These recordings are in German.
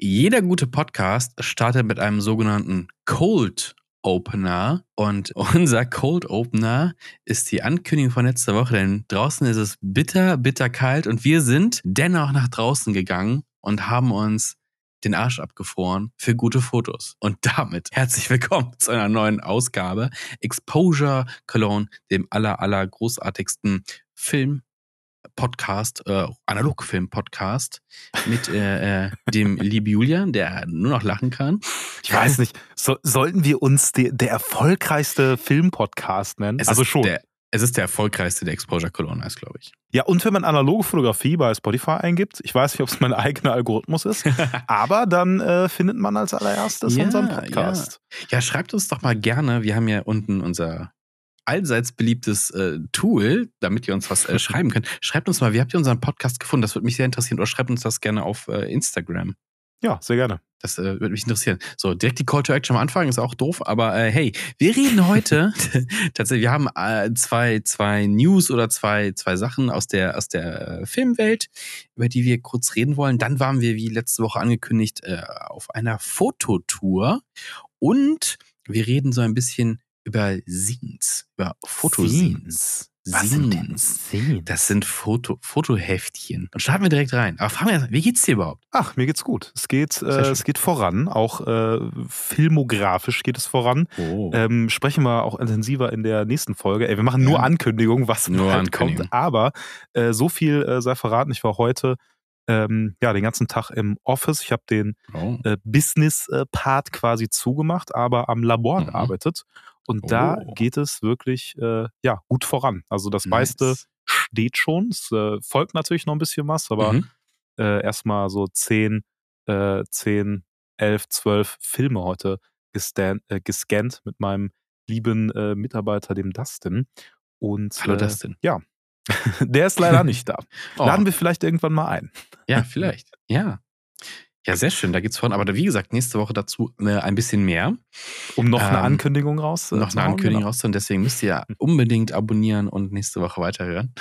Jeder gute Podcast startet mit einem sogenannten Cold Opener. Und unser Cold Opener ist die Ankündigung von letzter Woche, denn draußen ist es bitter, bitter kalt und wir sind dennoch nach draußen gegangen und haben uns den Arsch abgefroren für gute Fotos. Und damit herzlich willkommen zu einer neuen Ausgabe Exposure Cologne, dem aller, aller großartigsten Film, Podcast, äh, Analogfilm-Podcast mit äh, äh, dem liebe Julian, der nur noch lachen kann. Ich weiß nicht, so, sollten wir uns de, der erfolgreichste Film-Podcast nennen? Es also ist schon. Der, es ist der erfolgreichste der Exposure Cologne ist, glaube ich. ja, und wenn man analoge Fotografie bei Spotify eingibt, ich weiß nicht, ob es mein eigener Algorithmus ist, aber dann äh, findet man als allererstes Ja, unseren Podcast. Ja, schreibt uns doch mal gerne. Wir haben ja unten unser allseits beliebtes äh, Tool, damit ihr uns was äh, schreiben könnt. Schreibt uns mal, wie habt ihr unseren Podcast gefunden? Das würde mich sehr interessieren. Oder schreibt uns das gerne auf äh, Instagram. Ja, sehr gerne. Das äh, würde mich interessieren. So, direkt die Call to Action am Anfang ist auch doof, aber äh, hey, wir reden heute tatsächlich, wir haben äh, zwei, zwei News oder zwei, zwei Sachen aus der, aus der äh, Filmwelt, über die wir kurz reden wollen. Dann waren wir, wie letzte Woche angekündigt, äh, auf einer Fototour und wir reden so ein bisschen über Scenes, über Fotoscenes. Was sind denn Scenes. Das sind Foto, Fotoheftchen. Und starten wir direkt rein. Aber fragen wir erst, wie geht's dir überhaupt? Ach, mir geht's gut. Es geht, äh, es geht voran. Auch äh, filmografisch geht es voran. Oh. Ähm, sprechen wir auch intensiver in der nächsten Folge. Ey, wir machen nur Ja. Ankündigungen, was Nur bald Ankündigung. kommt. Aber äh, so viel äh, sei verraten. Ich war heute ähm, ja den ganzen Tag im Office. Ich habe den oh. äh, Business-Part quasi zugemacht, aber am Labor Mhm. gearbeitet. Und da Oh. geht es wirklich äh, ja gut voran. Also das Nice. meiste steht schon. Es äh, folgt natürlich noch ein bisschen was, aber Mhm. äh, erstmal so 10, äh, 10, 11, 12 Filme heute gestan äh, gescannt mit meinem lieben äh, Mitarbeiter, dem Dustin. Und Hallo äh, Dustin. der ist leider nicht da. Oh, Laden wir vielleicht irgendwann mal ein. ja, vielleicht. Ja. Ja, sehr schön, da geht's voran. Aber wie gesagt, nächste Woche dazu äh, ein bisschen mehr. Um noch eine Ähm, Ankündigung raus. äh, noch eine Ankündigung genau. rauszuholen. Deswegen müsst ihr unbedingt abonnieren und nächste Woche weiterhören.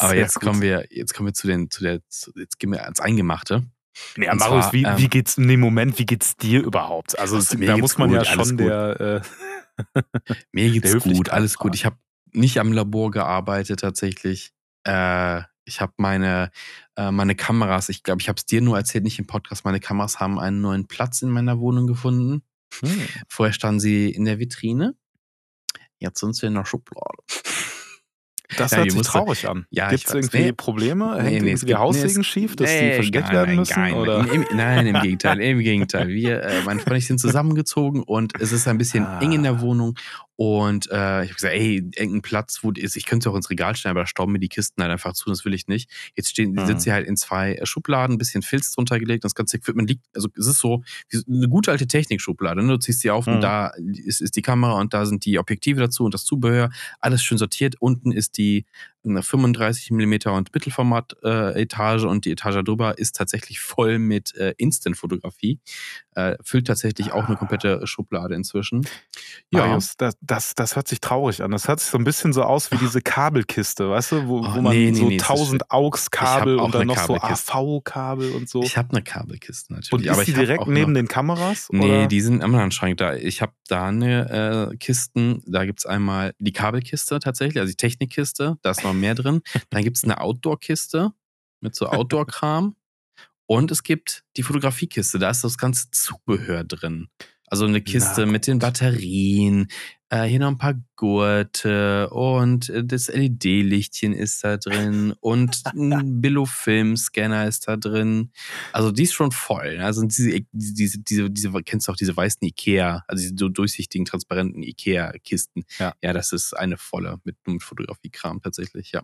Aber jetzt gut. kommen wir, jetzt kommen wir zu den, zu der, zu, jetzt gehen wir ans Eingemachte. Ja, Und Marius, zwar, wie, ähm, wie geht's in dem Moment, wie geht's dir überhaupt? Also Also, da muss man gut, ja schon gut. der äh, Mir geht's gut, alles gut. Ich habe nicht am Labor gearbeitet tatsächlich. Äh, ich habe meine, äh, meine Kameras, ich glaube, ich habe es dir nur erzählt, nicht im Podcast, meine Kameras haben einen neuen Platz in meiner Wohnung gefunden. hm. Vorher standen sie in der Vitrine. Jetzt sind sie in der Schublade. Das Ja, hört sich musste- traurig an. Ja, ich weiß. irgendwie Nee. Probleme? Nee, Hängt nee, irgendwie es die gibt- Haussegen nee, es- schief, dass Nee, die versteckt nein, werden müssen? nein, oder? Im, nein, im Gegenteil, im Gegenteil. Wir, äh, meine Freunde und ich sind zusammengezogen und es ist ein bisschen Ah. eng in der Wohnung. Und äh, ich habe gesagt, ey, irgendein Platz, wo ist, ich könnte sie auch ins Regal stellen, aber da stauben mir die Kisten halt einfach zu, das will ich nicht. Jetzt stehen, Mhm. sind sie halt in zwei äh, Schubladen, ein bisschen Filz drunter gelegt, das ganze Equipment liegt, also es ist so wie so eine gute alte Technikschublade. Ne? Du ziehst sie auf Mhm. und da ist, ist die Kamera und da sind die Objektive dazu und das Zubehör, alles schön sortiert. Unten ist die eine 35 mm und Mittelformat äh, Etage und die Etage drüber ist tatsächlich voll mit äh, Instant-Fotografie. Äh, füllt tatsächlich auch eine Ah. komplette Schublade inzwischen. Ja, Marius, das, das, das hört sich traurig an. Das hört sich so ein bisschen so aus wie diese Kabelkiste, weißt du, wo, Oh, wo man nee, so nee, das ist 1000 AUX-Kabel und dann noch so. AV-Kabel und so. ich habe eine Kabelkiste natürlich. und ist aber die direkt neben den Kameras? Nee, oder? die sind am anderen Schrank da. Ich habe da eine äh, Kisten, da gibt's einmal die Kabelkiste tatsächlich, also die Technikkiste, da ist noch mehr drin. Dann gibt's eine Outdoor-Kiste mit so Outdoor-Kram. Und es gibt die Fotografiekiste, da ist das ganze Zubehör drin. Also eine Kiste Na mit den. Batterien, äh, hier noch ein paar Gurte und äh, das LED-Lichtchen ist da drin und ein Billo-Film-Scanner ist da drin. Also die ist schon voll. ne? Also diese, diese, diese, diese, kennst du auch diese weißen Ikea, also diese durchsichtigen, transparenten Ikea-Kisten. Ja. ja, das ist eine volle mit, mit Fotografiekram tatsächlich, ja.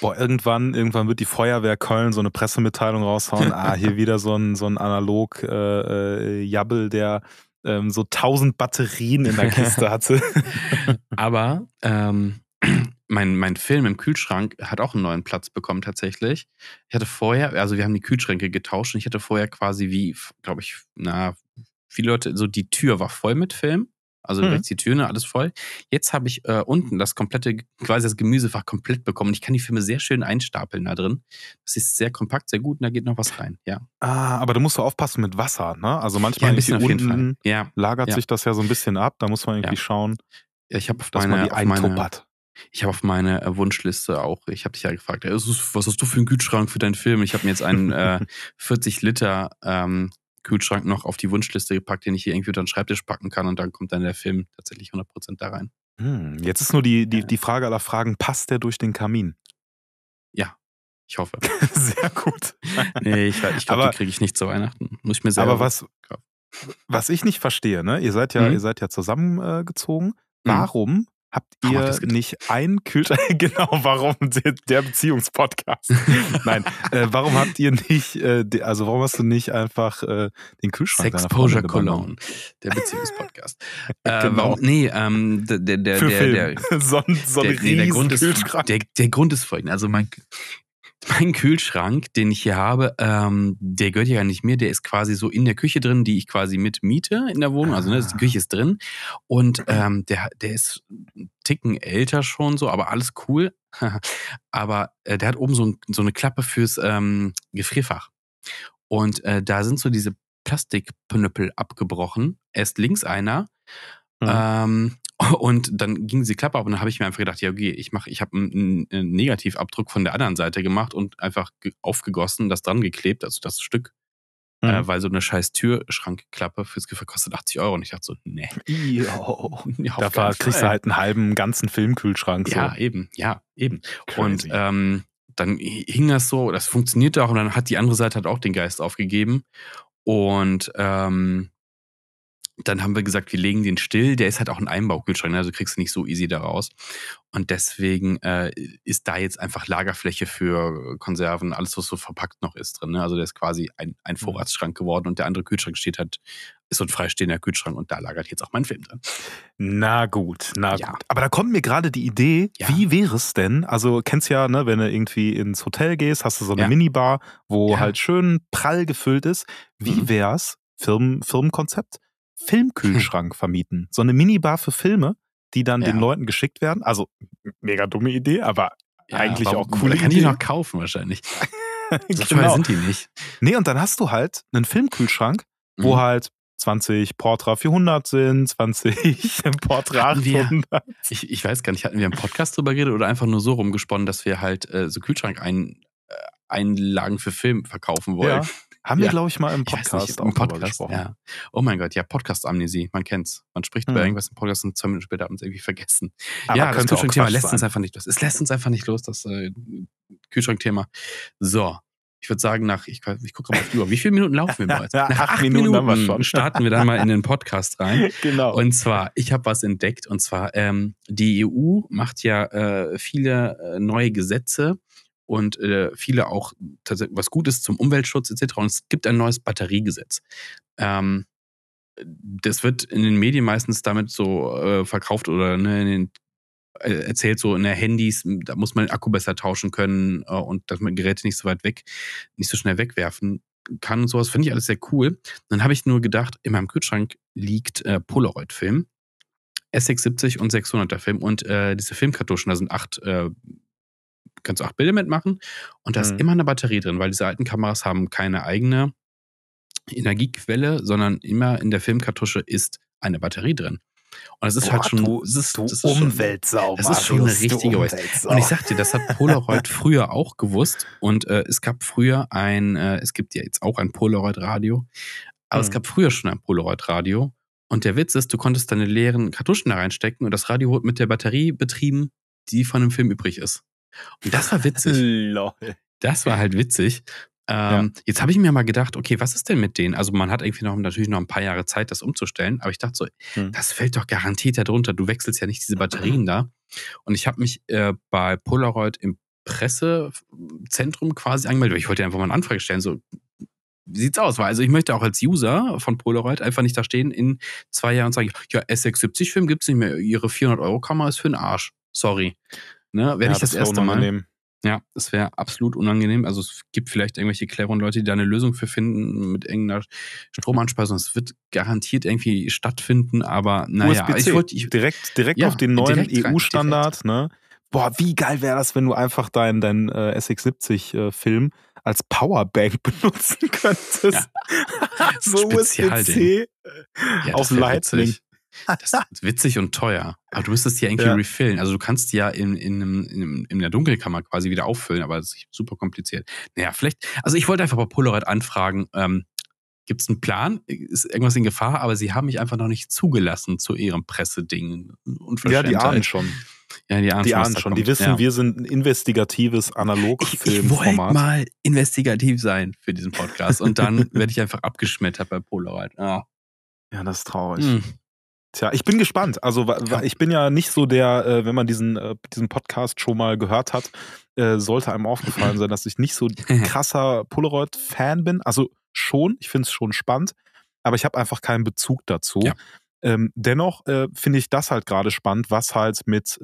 Boah, irgendwann, irgendwann wird die Feuerwehr Köln so eine Pressemitteilung raushauen. ah, hier wieder so ein, so ein analog äh, äh, Jabbel, der ähm, so 1000 Batterien in der Kiste hatte. Aber ähm, mein, mein Film im Kühlschrank hat auch einen neuen Platz bekommen tatsächlich. Ich hatte vorher, also wir haben die Kühlschränke getauscht und ich hatte vorher quasi wie, glaube ich, na, viele Leute, so die Tür war voll mit Film. Also Mhm. rechts die Tür, ne, alles voll. Jetzt habe ich äh, unten das komplette, quasi das Gemüsefach komplett bekommen. Und ich kann die Filme sehr schön einstapeln da drin. Das ist sehr kompakt, sehr gut und da geht noch was rein. Ja, Ah, aber da musst du aufpassen mit Wasser, ne? Also ja manchmal Fall. unten Ja, lagert Ja. sich das ja so ein bisschen ab. Da muss man irgendwie Ja. schauen, ich habe auf dass meine, man die eintuppert. ich habe auf meine äh, Wunschliste auch, ich habe dich ja gefragt, was hast du für einen Kühlschrank für deinen Film? Ich habe mir jetzt einen äh, 40 Liter ähm, Kühlschrank noch auf die Wunschliste gepackt, den ich hier irgendwie unter den Schreibtisch packen kann und dann kommt dann der Film tatsächlich 100% da rein. Hm, jetzt ist nur die, die, die Frage aller Fragen, passt der durch den Kamin? Ja, ich hoffe. Sehr gut. Nee, ich, ich glaube, die kriege ich nicht zu Weihnachten. Muss ich mir selber Aber was, was ich nicht verstehe, ne? Ihr seid ja, Mhm. ihr seid ja zusammengezogen. Mhm. Warum Warum habt ihr nicht einen Kühlschrank? genau, warum der, Beziehungspodcast? Nein, äh, warum habt ihr nicht, äh, also warum hast du nicht einfach äh, den Kühlschrank Sexposure? Cologne, der Beziehungspodcast. äh, Genau. warum? Nee, ähm, der, der, der, der, so ein, so ein der, nee, der, Grund ist, der, der Grund ist folgender. Also mein, mein Kühlschrank, den ich hier habe, ähm, der gehört ja gar nicht mir. Der ist quasi so in der Küche drin, die ich quasi mit miete in der Wohnung. Also ne, die Ah. Küche ist drin. Und ähm, der, der ist einen Ticken älter schon so, aber alles cool. aber äh, der hat oben so, ein, so eine Klappe fürs ähm, Gefrierfach. Und äh, da sind so diese Plastikpnüppel abgebrochen. Erst links einer. Mhm. Ähm, und dann ging die Klappe ab und dann habe ich mir einfach gedacht, ja, okay, ich mache, ich habe einen, einen Negativabdruck von der anderen Seite gemacht und einfach ge- aufgegossen, das dran geklebt, also das Stück, Mhm. äh, weil so eine scheiß Türschrankklappe fürs Gefühl kostet 80 Euro und ich dachte so, nee. Auf Dafür kriegst du halt einen halben ganzen Filmkühlschrank. So. Ja, eben, ja, eben. Und Crazy. ähm, dann hing das so, das funktionierte auch und dann hat die andere Seite halt auch den Geist aufgegeben. Und ähm, dann haben wir gesagt, wir legen den still. Der ist halt auch ein Einbaukühlschrank, ne? also kriegst du nicht so easy da raus. Und deswegen äh, ist da jetzt einfach Lagerfläche für Konserven, alles, was so verpackt noch ist drin. Ne? Also der ist quasi ein, ein Vorratsschrank geworden und der andere Kühlschrank steht halt, ist so ein freistehender Kühlschrank und da lagert jetzt auch mein Film drin. Na gut, na Ja. gut. Aber da kommt mir gerade die Idee, Ja. wie wäre es denn? Also kennst ja, ne, wenn du irgendwie ins Hotel gehst, hast du so eine Ja. Minibar, wo halt schön prall gefüllt ist. Wie Mhm. wär's, Firmen, Firmenkonzept, Filmkühlschrank vermieten? So eine Minibar für Filme, die dann Ja. den Leuten geschickt werden. Also mega dumme Idee, aber Eigentlich auch coole Kann die Idee. noch kaufen wahrscheinlich. So genau. sind die nicht. Nee, und dann hast du halt einen Filmkühlschrank, wo Mhm. halt 20 Portra 400 sind, 20 Portra Hatten wir- 800. Ich, ich weiß gar nicht, hatten wir im Podcast drüber geredet oder einfach nur so rumgesponnen, dass wir halt äh, so Kühlschrank-Einlagen für Film verkaufen wollen. Ja. Haben wir, Ja. glaube ich, mal im Ich Podcast nicht, auch im drüber Podcast, gesprochen. ja. Oh mein Gott, ja, Podcast-Amnesie, man kennt's. Man spricht über Mhm. irgendwas im Podcast und zwei Minuten später hat man es irgendwie vergessen. Aber ja, das auch Kühlschrankthema lässt uns einfach nicht los. Es lässt uns einfach nicht los, das äh, Kühlschrankthema. So, ich würde sagen, nach, ich, ich gucke mal auf die Uhr, wie viele Minuten laufen wir bereits? Nach acht acht, Minuten Minuten, haben wir schon. starten wir dann mal in den Podcast rein. Genau. Und zwar, ich habe was entdeckt. Und zwar, ähm, die EU macht ja äh, viele äh, neue Gesetze und äh, viele auch tatsächlich was Gutes zum Umweltschutz etc. Und es gibt ein neues Batteriegesetz. Ähm, das wird in den Medien meistens damit so äh, verkauft oder ne, in den, äh, erzählt so in der Handys, da muss man den Akku besser tauschen können äh, und dass man Geräte nicht so weit weg, nicht so schnell wegwerfen kann und sowas. Finde ich alles sehr cool. Dann habe ich nur gedacht, in meinem Kühlschrank liegt äh, Polaroid-Film. SX70 und 600er Film und äh, diese Filmkartuschen, da sind acht, äh, kannst du acht Bilder mitmachen und da ist Mhm. immer eine Batterie drin, weil diese alten Kameras haben keine eigene Energiequelle, sondern immer in der Filmkartusche ist eine Batterie drin. Und es ist halt Boah, schon, du, es ist, das ist schon, Umweltsau, das ist schon eine richtige Waste. Umweltsau. und ich sag dir, das hat Polaroid früher auch gewusst. Und äh, es gab früher ein, äh, es gibt ja jetzt auch ein Polaroid-Radio, aber es Mhm. gab früher schon ein Polaroid-Radio. Und der Witz ist, du konntest deine leeren Kartuschen da reinstecken und das Radio wurde mit der Batterie betrieben, die von dem Film übrig ist. Und das war witzig. Lol. Das war halt witzig. Ähm, Jetzt habe ich mir mal gedacht, okay, was ist denn mit denen? Also man hat irgendwie noch natürlich noch ein paar Jahre Zeit, das umzustellen, aber ich dachte so, Hm. das fällt doch garantiert darunter. Du wechselst ja nicht diese Batterien da. Und ich habe mich äh, bei Polaroid im Pressezentrum quasi angemeldet, weil ich wollte einfach mal eine Anfrage stellen, so wie sieht's aus? Weil also ich möchte auch als User von Polaroid einfach nicht da stehen in zwei Jahren und sagen, ja, S670-Film gibt's nicht mehr, ihre 400-Euro-Kamera ist für den Arsch. Sorry. Ne, werde Ja, ich das, wär erste Mal. unangenehm. Ja, das wäre absolut unangenehm. Also es gibt vielleicht irgendwelche cleveren Leute, die da eine Lösung für finden mit irgendeiner Stromanspeisung. Es wird garantiert irgendwie stattfinden, aber naja, ich wollte ich, direkt, direkt Ja, auf den neuen EU-Standard, ne? Boah, wie geil wäre das, wenn du einfach deinen dein, äh, SX70-Film als Powerbank benutzen könntest. so Spezialding. USB-C ja, auf das Lightning. Witzig. Das ist witzig und teuer. Aber du müsstest die ja irgendwie Ja. refillen. Also du kannst die ja in, in, einem- in, einem- in der Dunkelkammer quasi wieder auffüllen, aber das ist super kompliziert. Naja, vielleicht, also ich wollte einfach bei Polaroid anfragen, ähm, gibt es einen Plan? Ist irgendwas in Gefahr? Aber sie haben mich einfach noch nicht zugelassen zu ihrem Presseding. Ja, die ahnen schon. Ja, die ahnen Die ahnen schon. Die wissen, ja. wir sind ein investigatives ich, ich wollte Analogfilmformat. mal investigativ sein für diesen Podcast und dann werde ich einfach abgeschmettert bei Polaroid. Ah. Ja, das ist traurig. Hm. Tja, ich bin gespannt. Also, ich bin ja nicht so der, äh, wenn man diesen, äh, diesen Podcast schon mal gehört hat, äh, sollte einem aufgefallen sein, dass ich nicht so krasser Polaroid-Fan bin. Also schon, ich finde es schon spannend, aber ich habe einfach keinen Bezug dazu. Ja. Ähm, dennoch finde ich das halt gerade spannend, was halt mit,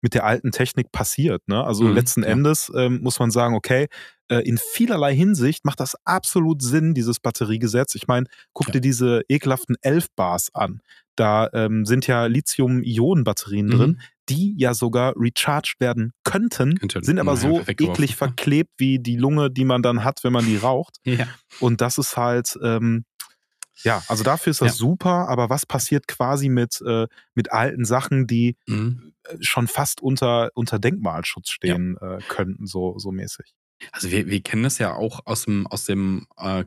mit der alten Technik passiert. Ne? Also Mhm, letzten ja. Endes ähm, muss man sagen, okay, äh, in vielerlei Hinsicht macht das absolut Sinn, dieses Batteriegesetz. Ich meine, guck Ja. dir diese ekelhaften 11 Bars an. Da ähm, sind ja Lithium-Ionen-Batterien Mhm. drin, die ja sogar recharged werden könnten, Könnten, sind aber ja, so eklig verklebt wie die Lunge, die man dann hat, wenn man die raucht. Ja. Und das ist halt, ähm, ja, also dafür ist das Ja. super, aber was passiert quasi mit, äh, mit alten Sachen, die Mhm. Schon fast unter, unter Denkmalschutz stehen äh, könnten, so, so mäßig. Also wir, wir kennen das ja auch aus dem, aus dem äh,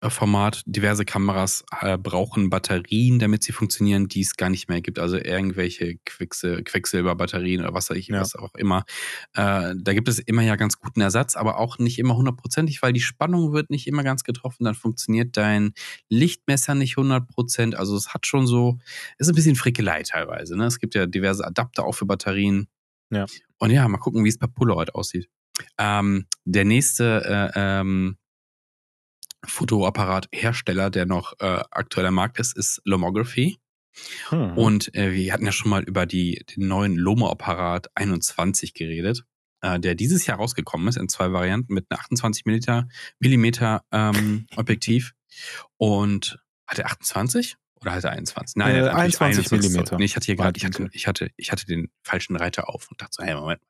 Kleinbildformat. Diverse Kameras äh, brauchen Batterien, damit sie funktionieren, die es gar nicht mehr gibt. Also irgendwelche Quecksil Quecksilberbatterien oder was, weiß ich, Ja. was auch immer. Äh, da gibt es immer ja ganz guten Ersatz, aber auch nicht immer hundertprozentig, weil die Spannung wird nicht immer ganz getroffen. Dann funktioniert dein Lichtmesser nicht 100%. Also es hat schon so, ist ein bisschen Frickelei teilweise. Ne? Es gibt ja diverse Adapter auch für Batterien. Ja. Und ja, mal gucken, wie es bei Polaroid aussieht. Ähm, der nächste äh, ähm, Fotoapparathersteller, der noch äh, aktuell am Markt ist, ist Lomography. Hm. Und äh, wir hatten ja schon mal über die, den neuen Lomo-Apparat 21 geredet, äh, der dieses Jahr rausgekommen ist in zwei Varianten mit einem 28 Millimeter, Millimeter ähm, Objektiv. Und hat er 28? Oder hat er 21? Nein, Äh, er hat natürlich 21 sorry. Millimeter. Nee, ich hatte hier gerade, ich hatte, ich, hatte, ich hatte den falschen Reiter auf und dachte so, hey, Moment.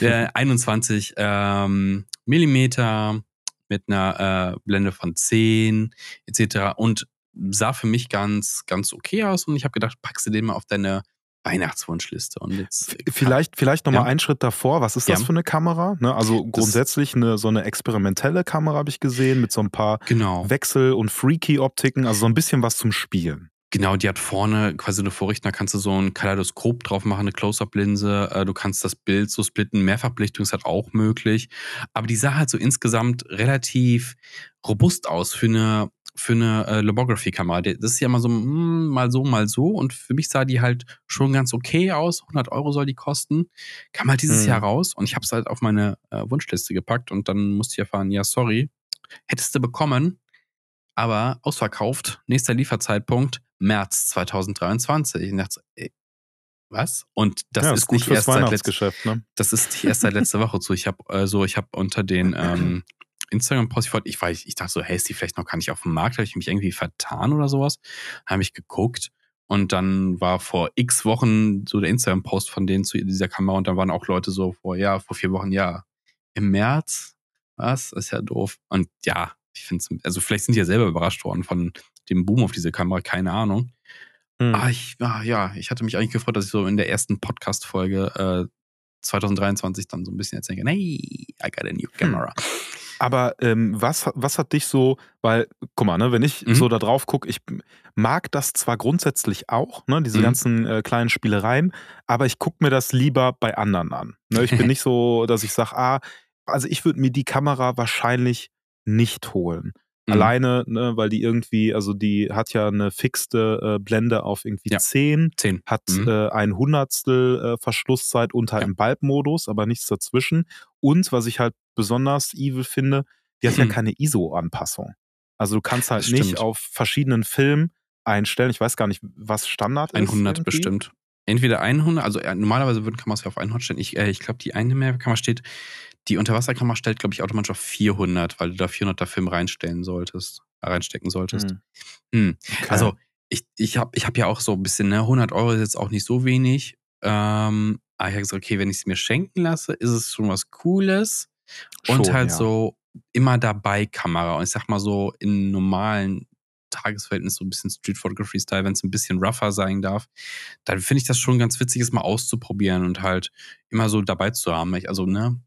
Der 21 ähm, Millimeter mit einer äh, Blende von 10 etc. Und sah für mich ganz, ganz okay aus. Und ich habe gedacht, packst du den mal auf deine Weihnachtswunschliste. Und jetzt V- Vielleicht, vielleicht nochmal Ja. einen Schritt davor. Was ist das Ja. für eine Kamera? Ne, also grundsätzlich eine, so eine experimentelle Kamera habe ich gesehen mit so ein paar Genau. Wechsel- und Freaky-Optiken, also so ein bisschen was zum Spielen. Genau, die hat vorne quasi eine Vorrichtung, da kannst du so ein Kaleidoskop drauf machen, eine Close-Up-Linse, äh, du kannst das Bild so splitten, Mehrfachbelichtung ist halt auch möglich. Aber die sah halt so insgesamt relativ robust aus für eine, für eine äh, Lomography-Kamera. Die- Das ist ja mal so, hm, mal so, mal so. Und für mich sah die halt schon ganz okay aus. 100 Euro soll die kosten. Kam halt dieses Mhm. Jahr raus und ich habe es halt auf meine äh, Wunschliste gepackt und dann musste ich erfahren, ja, sorry, hättest du bekommen, aber ausverkauft. Nächster Lieferzeitpunkt März 2023. Ich dachte, ey, was? Und das ja, ist, nicht erst seit letzt, Weihnachtsgeschäft. Ne? das ist nicht erst seit letzter Woche so. Ich habe also ich habe unter den ähm, Instagram Post ich, wollte- ich weiß ich dachte so, hey, ist die vielleicht noch gar nicht auf dem Markt, habe ich mich irgendwie vertan oder sowas? Habe ich geguckt und dann war vor X Wochen so der Instagram Post von denen zu dieser Kamera und dann waren auch Leute so vor ja, vor vier Wochen, ja, im März. Was? Ist ja doof. Und ja, ich finde es, also vielleicht sind die ja selber überrascht worden von dem Boom auf diese Kamera, keine Ahnung. Hm. Ah, ich, ah, ja, ich hatte mich eigentlich gefreut, dass ich so in der ersten Podcast-Folge äh, 2023 dann so ein bisschen erzählen kann, hey, I got a new camera. Aber ähm, was, was hat dich so, weil, guck mal, ne, wenn ich Mhm. so da drauf gucke, ich mag das zwar grundsätzlich auch, ne, diese Mhm. ganzen äh, kleinen Spielereien, aber ich gucke mir das lieber bei anderen an. Ne, ich bin nicht so, dass ich sage, ah, also ich würde mir die Kamera wahrscheinlich nicht holen. Mhm. Alleine, ne, weil die irgendwie, also die hat ja eine fixte äh, Blende auf irgendwie Ja. 10, 10. hat Mhm. äh, ein Hundertstel äh, Verschlusszeit halt Ja. im Bulb-Modus, aber nichts dazwischen. Und was ich halt besonders evil finde, die hat ja Mhm. keine ISO-Anpassung. Also du kannst halt Das nicht stimmt. auf verschiedenen Filmen einstellen. Ich weiß gar nicht, was Standard ist. 100 irgendwie. bestimmt. entweder 100, also äh, normalerweise würden Kameras ja auf 100 stellen. Ich, äh, ich glaube, die eine mehr Kamera steht, die Unterwasserkamera stellt, glaube ich, automatisch auf 400, weil du da 400er Film reinstellen solltest, äh, reinstecken solltest. Hm. Hm. Okay. Also ich, ich habe ich hab ja auch so ein bisschen, ne, 100 Euro ist jetzt auch nicht so wenig. Ähm, aber ich habe gesagt, okay, wenn ich es mir schenken lasse, ist es schon was Cooles. Und Schon, halt ja. so immer dabei Kamera. Und ich sag mal so in normalen Tagesverhältnis so ein bisschen Street Photography Style, wenn es ein bisschen rougher sein darf, dann finde ich das schon ganz witzig, es mal auszuprobieren und halt immer so dabei zu haben. Ich, also, ne,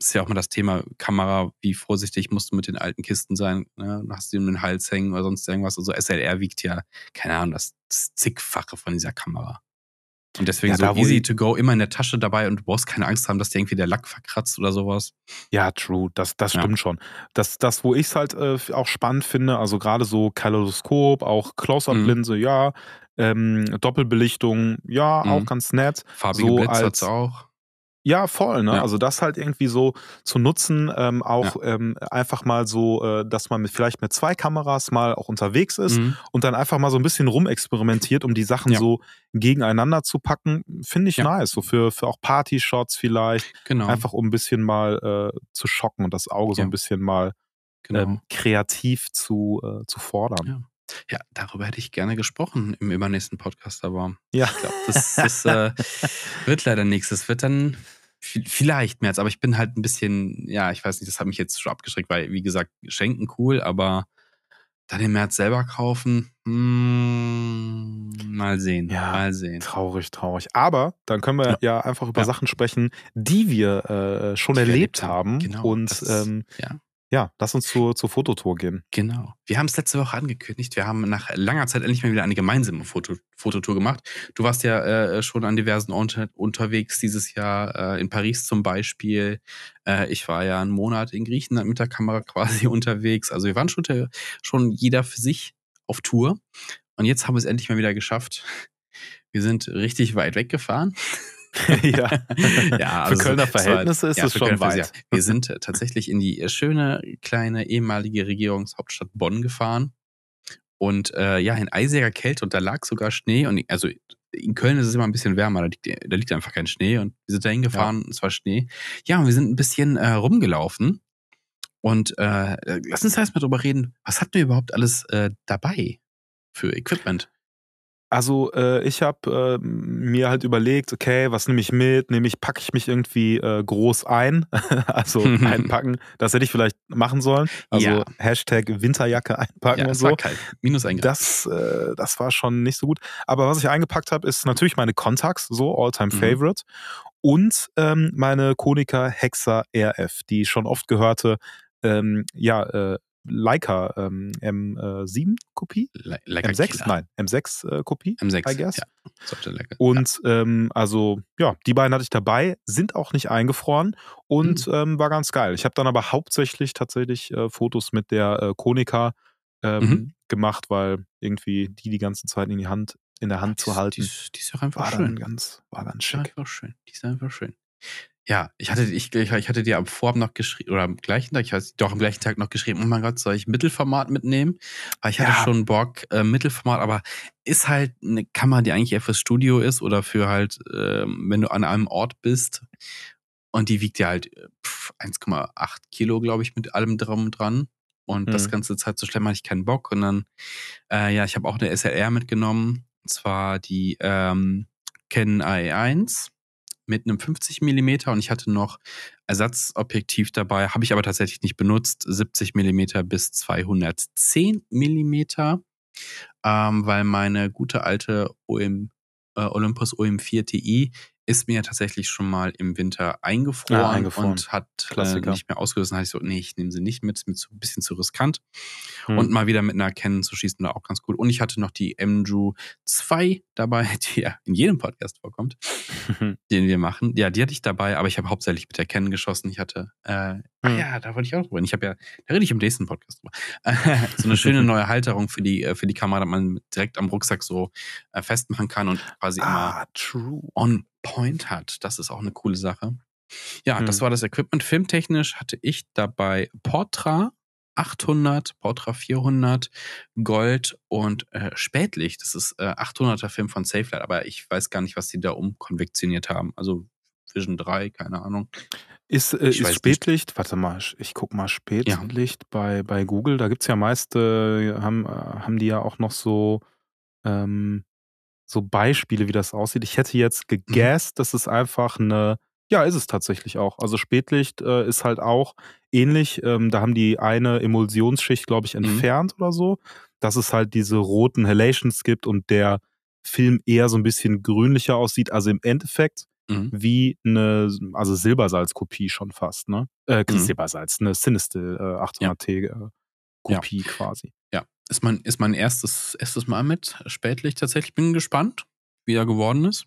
ist ja auch mal das Thema Kamera, wie vorsichtig musst du mit den alten Kisten sein, ne? Hast du den um den Hals hängen oder sonst irgendwas. Also SLR wiegt ja, keine Ahnung, das, das zigfache von dieser Kamera. Und deswegen Ja, so easy to go, immer in der Tasche dabei und du brauchst keine Angst haben, dass dir irgendwie der Lack verkratzt oder sowas. Ja, true, das, das Ja. stimmt schon. Das, das wo ich es halt äh, auch spannend finde, also gerade so Kaleidoskop, auch Close-Up-Linse, ja, ähm, Doppelbelichtung, ja, Mhm. auch ganz nett. Farbige So Blitze als- hat's auch. Ja, voll, ne? Ja. Also das halt irgendwie so zu nutzen, ähm, auch ähm, einfach mal so, äh, dass man mit, vielleicht mit zwei Kameras mal auch unterwegs ist Mhm. und dann einfach mal so ein bisschen rumexperimentiert, um die Sachen Ja. so gegeneinander zu packen, finde ich Ja. nice. So für, für auch Party-Shots vielleicht, Genau. einfach um ein bisschen mal äh, zu schocken und das Auge so Ja. ein bisschen mal genau. ähm, kreativ zu, äh, zu fordern. Ja. Darüber hätte ich gerne gesprochen im übernächsten Podcast, aber Ja. ich glaube, das, das äh, wird leider nichts. Es wird dann vi- vielleicht März, aber ich bin halt ein bisschen, ja, ich weiß nicht, das hat mich jetzt schon abgeschreckt, weil, wie gesagt, schenken cool, aber dann im März selber kaufen, hm, mal sehen, Ja. mal sehen. Traurig, traurig. Aber dann können wir ja, Ja. einfach über Ja. Sachen sprechen, die wir äh, schon Die erlebt erlebt haben. Genau, Und das ähm, ja. lass uns zur, zur Fototour gehen. Genau. Wir haben es letzte Woche angekündigt. Wir haben nach langer Zeit endlich mal wieder eine gemeinsame Foto Fototour gemacht. Du warst ja äh, schon an diversen Orten unterwegs dieses Jahr, äh, in Paris zum Beispiel. Äh, ich war ja einen Monat in Griechenland mit der Kamera quasi unterwegs. Also wir waren schon, schon jeder für sich auf Tour. Und jetzt haben wir es endlich mal wieder geschafft. Wir sind richtig weit weggefahren. ja. ja, Für also Kölner es war- Verhältnisse ist ja, es für schon Kölner weit. ja. Wir sind tatsächlich in die schöne kleine ehemalige Regierungshauptstadt Bonn gefahren. Und äh, ja, in eisiger Kälte und da lag sogar Schnee. Und also in Köln ist es immer ein bisschen wärmer, da liegt, da liegt einfach kein Schnee. Und wir sind da hingefahren, es war Schnee. Ja, und wir sind ein bisschen äh, rumgelaufen. Und äh, lass uns erst mal drüber reden, was hatten wir überhaupt alles äh, dabei für Equipment? Also äh, ich habe äh, mir halt überlegt, okay, was nehme ich mit? Nehme ich, packe ich mich irgendwie äh, groß ein? also einpacken. Das hätte ich vielleicht machen sollen. Also Ja. Hashtag Winterjacke einpacken ja, und so. war kalt. Minus ein Grad. Das, äh, das war schon nicht so gut. Aber was ich eingepackt habe, ist natürlich meine Contacts, so All-Time Mhm. Favorite. Und ähm, meine Konica Hexa RF, die schon oft gehörte, ähm, ja, äh, Leica ähm, M7-Kopie? Le lecker M6? Killer. Nein, M6-Kopie. M6. I guess. Ja, sollte. Und ähm, also, ja, die beiden hatte ich dabei, sind auch nicht eingefroren und Mhm. ähm, war ganz geil. Ich habe dann aber hauptsächlich tatsächlich äh, Fotos mit der äh, Konica ähm, Mhm. gemacht, weil irgendwie die die ganze Zeit in die Hand, in der Hand die zu ist- halten, Die ist, die ist doch einfach war schön. ganz, war ganz Die ist schick. einfach schön. Die ist einfach schön. Ja, ich hatte, ich, ich hatte dir am Vorabend noch geschrieben, oder am gleichen Tag, ich weiß, doch am gleichen Tag noch geschrieben, oh mein Gott, soll ich Mittelformat mitnehmen? Weil ich hatte Ja. schon Bock, äh, Mittelformat, aber ist halt eine Kamera, die eigentlich eher fürs Studio ist oder für halt, ähm, wenn du an einem Ort bist. Und die wiegt ja halt äh, pff, 1,8 Kilo, glaube ich, mit allem drum und dran. Und das Mhm. ganze Zeit zu schlemmen hatte ich keinen Bock. Und dann, äh, ja, ich habe auch eine SLR mitgenommen. Und zwar die ähm, Canon AE1 mit einem 50 Millimeter und ich hatte noch Ersatzobjektiv dabei, habe ich aber tatsächlich nicht benutzt, 70 Millimeter bis 210 Millimeter, ähm, weil meine gute alte OM, äh, Olympus OM4 Ti ist mir tatsächlich schon mal im Winter eingefroren, Ah, eingefroren. und hat äh, nicht mehr ausgelöst. Dann hatte ich so, nee, ich nehme sie nicht mit, ist mir zu, ein bisschen zu riskant. Hm. Und mal wieder mit einer Canon zu schießen, war auch ganz cool. Und ich hatte noch die MJU 2 dabei, die ja in jedem Podcast vorkommt, den wir machen. Ja, die hatte ich dabei, aber ich habe hauptsächlich mit der Canon geschossen. Ich hatte, äh, ah Hm. ja, da wollte ich auch drüber. Ich habe ja, da rede ich im nächsten Podcast drüber. so eine schöne neue Halterung für die, äh, für die Kamera, dass man direkt am Rucksack so äh, festmachen kann und quasi immer ah, true. on point hat. Das ist auch eine coole Sache. Ja, Hm. das war das Equipment. Filmtechnisch hatte ich dabei Portra 800, Portra 400, Gold und äh, Spätlicht. Das ist äh, 800er Film von Safelight, aber ich weiß gar nicht, was die da umkonvektioniert haben. Also Vision 3, keine Ahnung. Ist, äh, ist Spätlicht, nicht. warte mal, ich guck mal Spätlicht ja. bei, bei Google. Da gibt es ja meist, äh, haben, äh, haben die ja auch noch so, ähm, so Beispiele, wie das aussieht. Ich hätte jetzt gegast, mhm. das ist einfach eine, ja, ist es tatsächlich auch. Also Spätlicht äh, ist halt auch ähnlich. Ähm, da haben die eine Emulsionsschicht, glaube ich, mhm. entfernt mhm. oder so, dass es halt diese roten Halations gibt und der Film eher so ein bisschen grünlicher aussieht. Also im Endeffekt mhm. wie eine, also Silbersalz-Kopie schon fast, ne? Äh, mhm. Silbersalz, eine Cinestill äh, 800T äh, Kopie ja. quasi. Ist mein, ist mein erstes, erstes Mal mit Spätlicht tatsächlich. Bin gespannt, wie er geworden ist.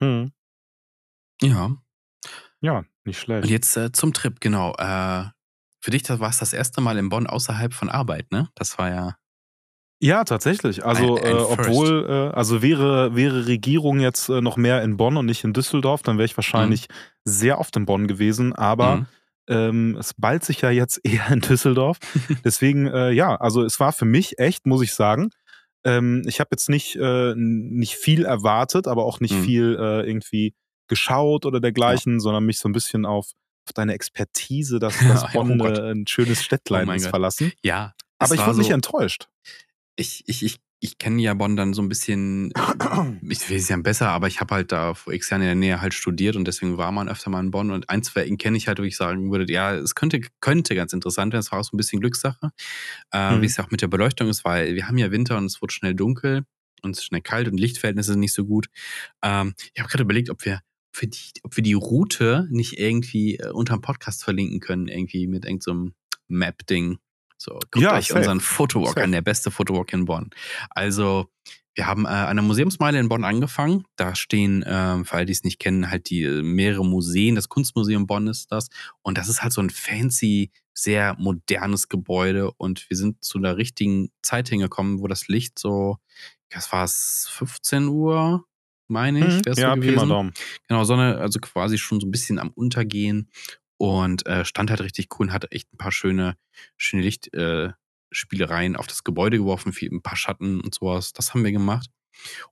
Mhm. Ja. Ja, nicht schlecht. Und jetzt äh, zum Trip, genau. Äh, für dich war es das erste Mal in Bonn außerhalb von Arbeit, ne? Das war ja. Ja, tatsächlich. Also, ein, ein äh, obwohl, äh, also wäre, wäre Regierung jetzt äh, noch mehr in Bonn und nicht in Düsseldorf, dann wäre ich wahrscheinlich mhm. sehr oft in Bonn gewesen. Aber mhm. Ähm, es ballt sich ja jetzt eher in Düsseldorf. Deswegen, äh, ja, also es war für mich echt, muss ich sagen. Ähm, ich habe jetzt nicht, äh, nicht viel erwartet, aber auch nicht mhm. viel äh, irgendwie geschaut oder dergleichen, ja. sondern mich so ein bisschen auf, auf deine Expertise, dass das Bonn oh ein schönes Städtlein oh ist, verlassen. Ja. Aber ich wurde so, nicht enttäuscht ich, ich, ich, ich kenne ja Bonn dann so ein bisschen, ich weiß es ja besser, aber ich habe halt da vor x Jahren in der Nähe halt studiert und deswegen war man öfter mal in Bonn und ein, zwei Ecken kenne ich halt, wo ich sagen würde, ja, es könnte, könnte ganz interessant werden, es war auch so ein bisschen Glückssache, äh, mhm. wie es ja auch mit der Beleuchtung ist, weil wir haben ja Winter und es wird schnell dunkel und es ist schnell kalt und Lichtverhältnisse sind nicht so gut. Ähm, ich habe gerade überlegt, ob wir für die, ob wir die Route nicht irgendwie äh, unterm Podcast verlinken können, irgendwie mit irgendeinem so Map-Ding. So, guckt ja, euch safe. unseren Fotowalk safe. an, der beste Fotowalk in Bonn. Also, wir haben äh, eine Museumsmeile in Bonn angefangen. Da stehen, äh, für alle, die es nicht kennen, halt die äh, mehrere Museen. Das Kunstmuseum Bonn ist das. Und das ist halt so ein fancy, sehr modernes Gebäude. Und wir sind zu der richtigen Zeit hingekommen, wo das Licht so, das war es 15 Uhr, meine ich, mhm. wäre es ja, so gewesen. Genau, Sonne, also quasi schon so ein bisschen am Untergehen und äh, stand halt richtig cool und hatte echt ein paar schöne, schöne Lichtspielereien äh, auf das Gebäude geworfen, viel, ein paar Schatten und sowas. Das haben wir gemacht.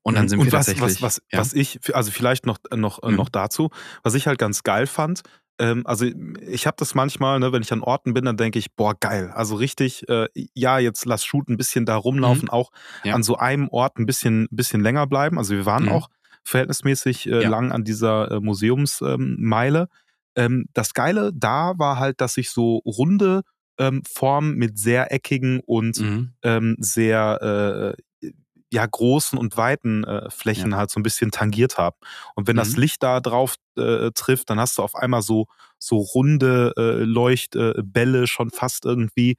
Und dann mhm. sind und wir was, tatsächlich. Was, was, ja. was ich, also vielleicht noch, äh, noch, äh, mhm. noch dazu, was ich halt ganz geil fand, ähm, also ich habe das manchmal, ne, wenn ich an Orten bin, dann denke ich, boah, geil. Also richtig, äh, ja, jetzt lass Shoot ein bisschen da rumlaufen, mhm. auch ja. an so einem Ort ein bisschen, bisschen länger bleiben. Also wir waren mhm. auch verhältnismäßig äh, ja. lang an dieser äh, Museumsmeile. Ähm, ähm, das Geile da war halt, dass ich so runde ähm, Formen mit sehr eckigen und mhm. ähm, sehr äh, ja großen und weiten äh, Flächen ja. halt so ein bisschen tangiert habe. Und wenn mhm. das Licht da drauf äh, trifft, dann hast du auf einmal so so runde äh, Leuchtbälle schon fast irgendwie.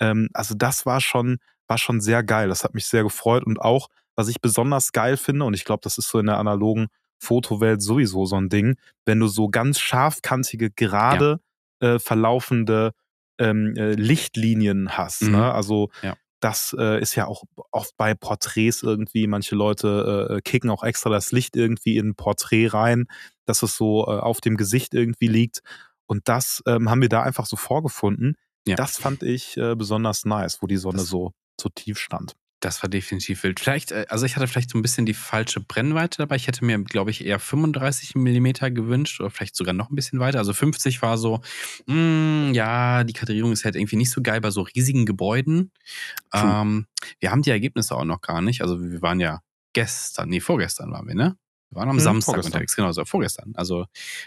Ähm, also das war schon war schon sehr geil. Das hat mich sehr gefreut und auch was ich besonders geil finde und ich glaube, das ist so in der analogen Fotowelt sowieso so ein Ding, wenn du so ganz scharfkantige, gerade ja. äh, verlaufende ähm, äh, Lichtlinien hast. Ne? Mhm. Ne? Also ja. das äh, ist ja auch oft bei Porträts irgendwie, manche Leute äh, kicken auch extra das Licht irgendwie in ein Porträt rein, dass es so äh, auf dem Gesicht irgendwie liegt. Und das ähm, haben wir da einfach so vorgefunden. Ja. Das fand ich äh, besonders nice, wo die Sonne das so, so tief stand. Das war definitiv wild. Vielleicht, äh, also ich hatte vielleicht so ein bisschen die falsche Brennweite dabei. Ich hätte mir, glaube ich, eher 35 Millimeter gewünscht oder vielleicht sogar noch ein bisschen weiter. Also 50 war so, mh, hm, ja, die Kadrierung ist halt irgendwie nicht so geil bei so riesigen Gebäuden. Ähm, wir haben die Ergebnisse auch noch gar nicht. Also wir waren ja gestern, nee, vorgestern waren wir, ne? Wir waren am hm, Samstag vorgestern. unterwegs, genau, so vorgestern. Also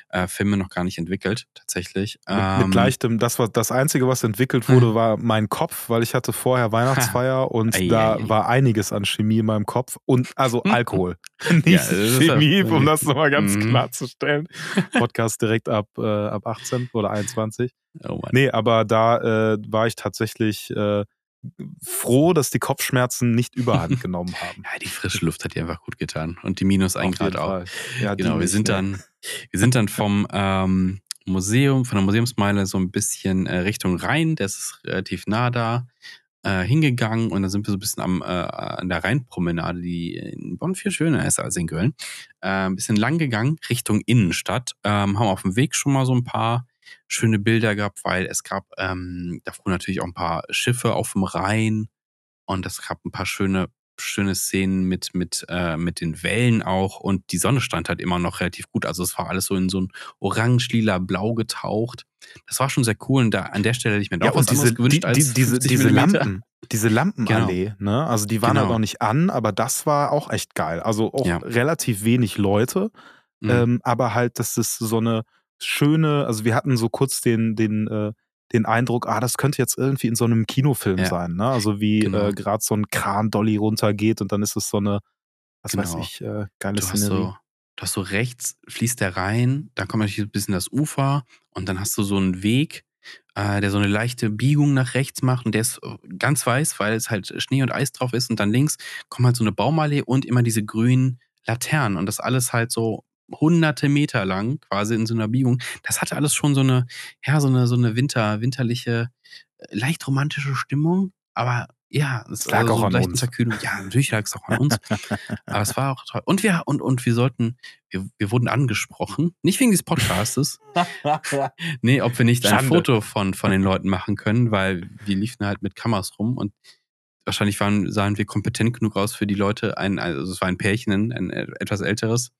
äh, Filme noch gar nicht entwickelt, tatsächlich. Mit, ähm, mit leichtem, das war das Einzige, was entwickelt wurde, war mein Kopf, weil ich hatte vorher Weihnachtsfeier und ei, da ei, war einiges an Chemie in meinem Kopf und also Alkohol. Nicht ja, Chemie, um das nochmal ganz mhm. klarzustellen. Podcast direkt ab, äh, ab 18 oder 21. Oh nee, aber da äh, war ich tatsächlich äh, froh, dass die Kopfschmerzen nicht überhand genommen haben. Ja, die frische Luft hat dir einfach gut getan und die minus ein Grad auch. Ja, genau, wir sind dann, wir sind dann vom ähm, Museum, von der Museumsmeile so ein bisschen äh, Richtung Rhein, das ist relativ nah da, äh, hingegangen und dann sind wir so ein bisschen am, äh, an der Rheinpromenade, die in Bonn viel schöner ist als in Köln, äh, ein bisschen lang gegangen Richtung Innenstadt, ähm, haben auf dem Weg schon mal so ein paar schöne Bilder gehabt, weil es gab ähm, da fuhren natürlich auch ein paar Schiffe auf dem Rhein und es gab ein paar schöne schöne Szenen mit, mit, äh, mit den Wellen auch und die Sonne stand halt immer noch relativ gut. Also es war alles so in so ein orange, lila, blau getaucht. Das war schon sehr cool und da an der Stelle hätte ich mir Ja, auch was diese, anderes gewünscht die, als die, diese, 50 diese Millimeter. Lampen, diese Lampenallee, ne? Also die waren Genau. halt noch nicht an, aber das war auch echt geil. Also auch Ja. relativ wenig Leute, Mhm. ähm, aber halt, dass das so eine schöne, also wir hatten so kurz den, den, äh, den Eindruck, ah, das könnte jetzt irgendwie in so einem Kinofilm Ja. sein, ne? Also wie Genau. äh, gerade so ein Kran-Dolly runtergeht und dann ist es so eine, was weiß Genau. ich, äh, geile Du hast Szenerie. so, du hast so rechts fließt der Rhein, dann kommt natürlich ein bisschen das Ufer und dann hast du so einen Weg, äh, der so eine leichte Biegung nach rechts macht und der ist äh, ganz weiß, weil es halt Schnee und Eis drauf ist und dann links kommt halt so eine Baumallee und immer diese grünen Laternen und das alles halt so hunderte Meter lang quasi in so einer Biegung. Das hatte alles schon so eine, ja, so eine, so eine Winter, winterliche, äh, leicht romantische Stimmung, aber ja, es Lag also auch so an uns. Zerkühlung. Ja, natürlich lag es auch an uns. Aber es war auch toll. Und wir, und, und wir sollten, wir, wir wurden angesprochen, nicht wegen des Podcastes, nee, ob wir nicht ein Schande. Foto von, von den Leuten machen können, weil wir liefen halt mit Kameras rum und wahrscheinlich waren, sahen wir kompetent genug aus für die Leute, ein, also es war ein Pärchen, ein, ein etwas älteres,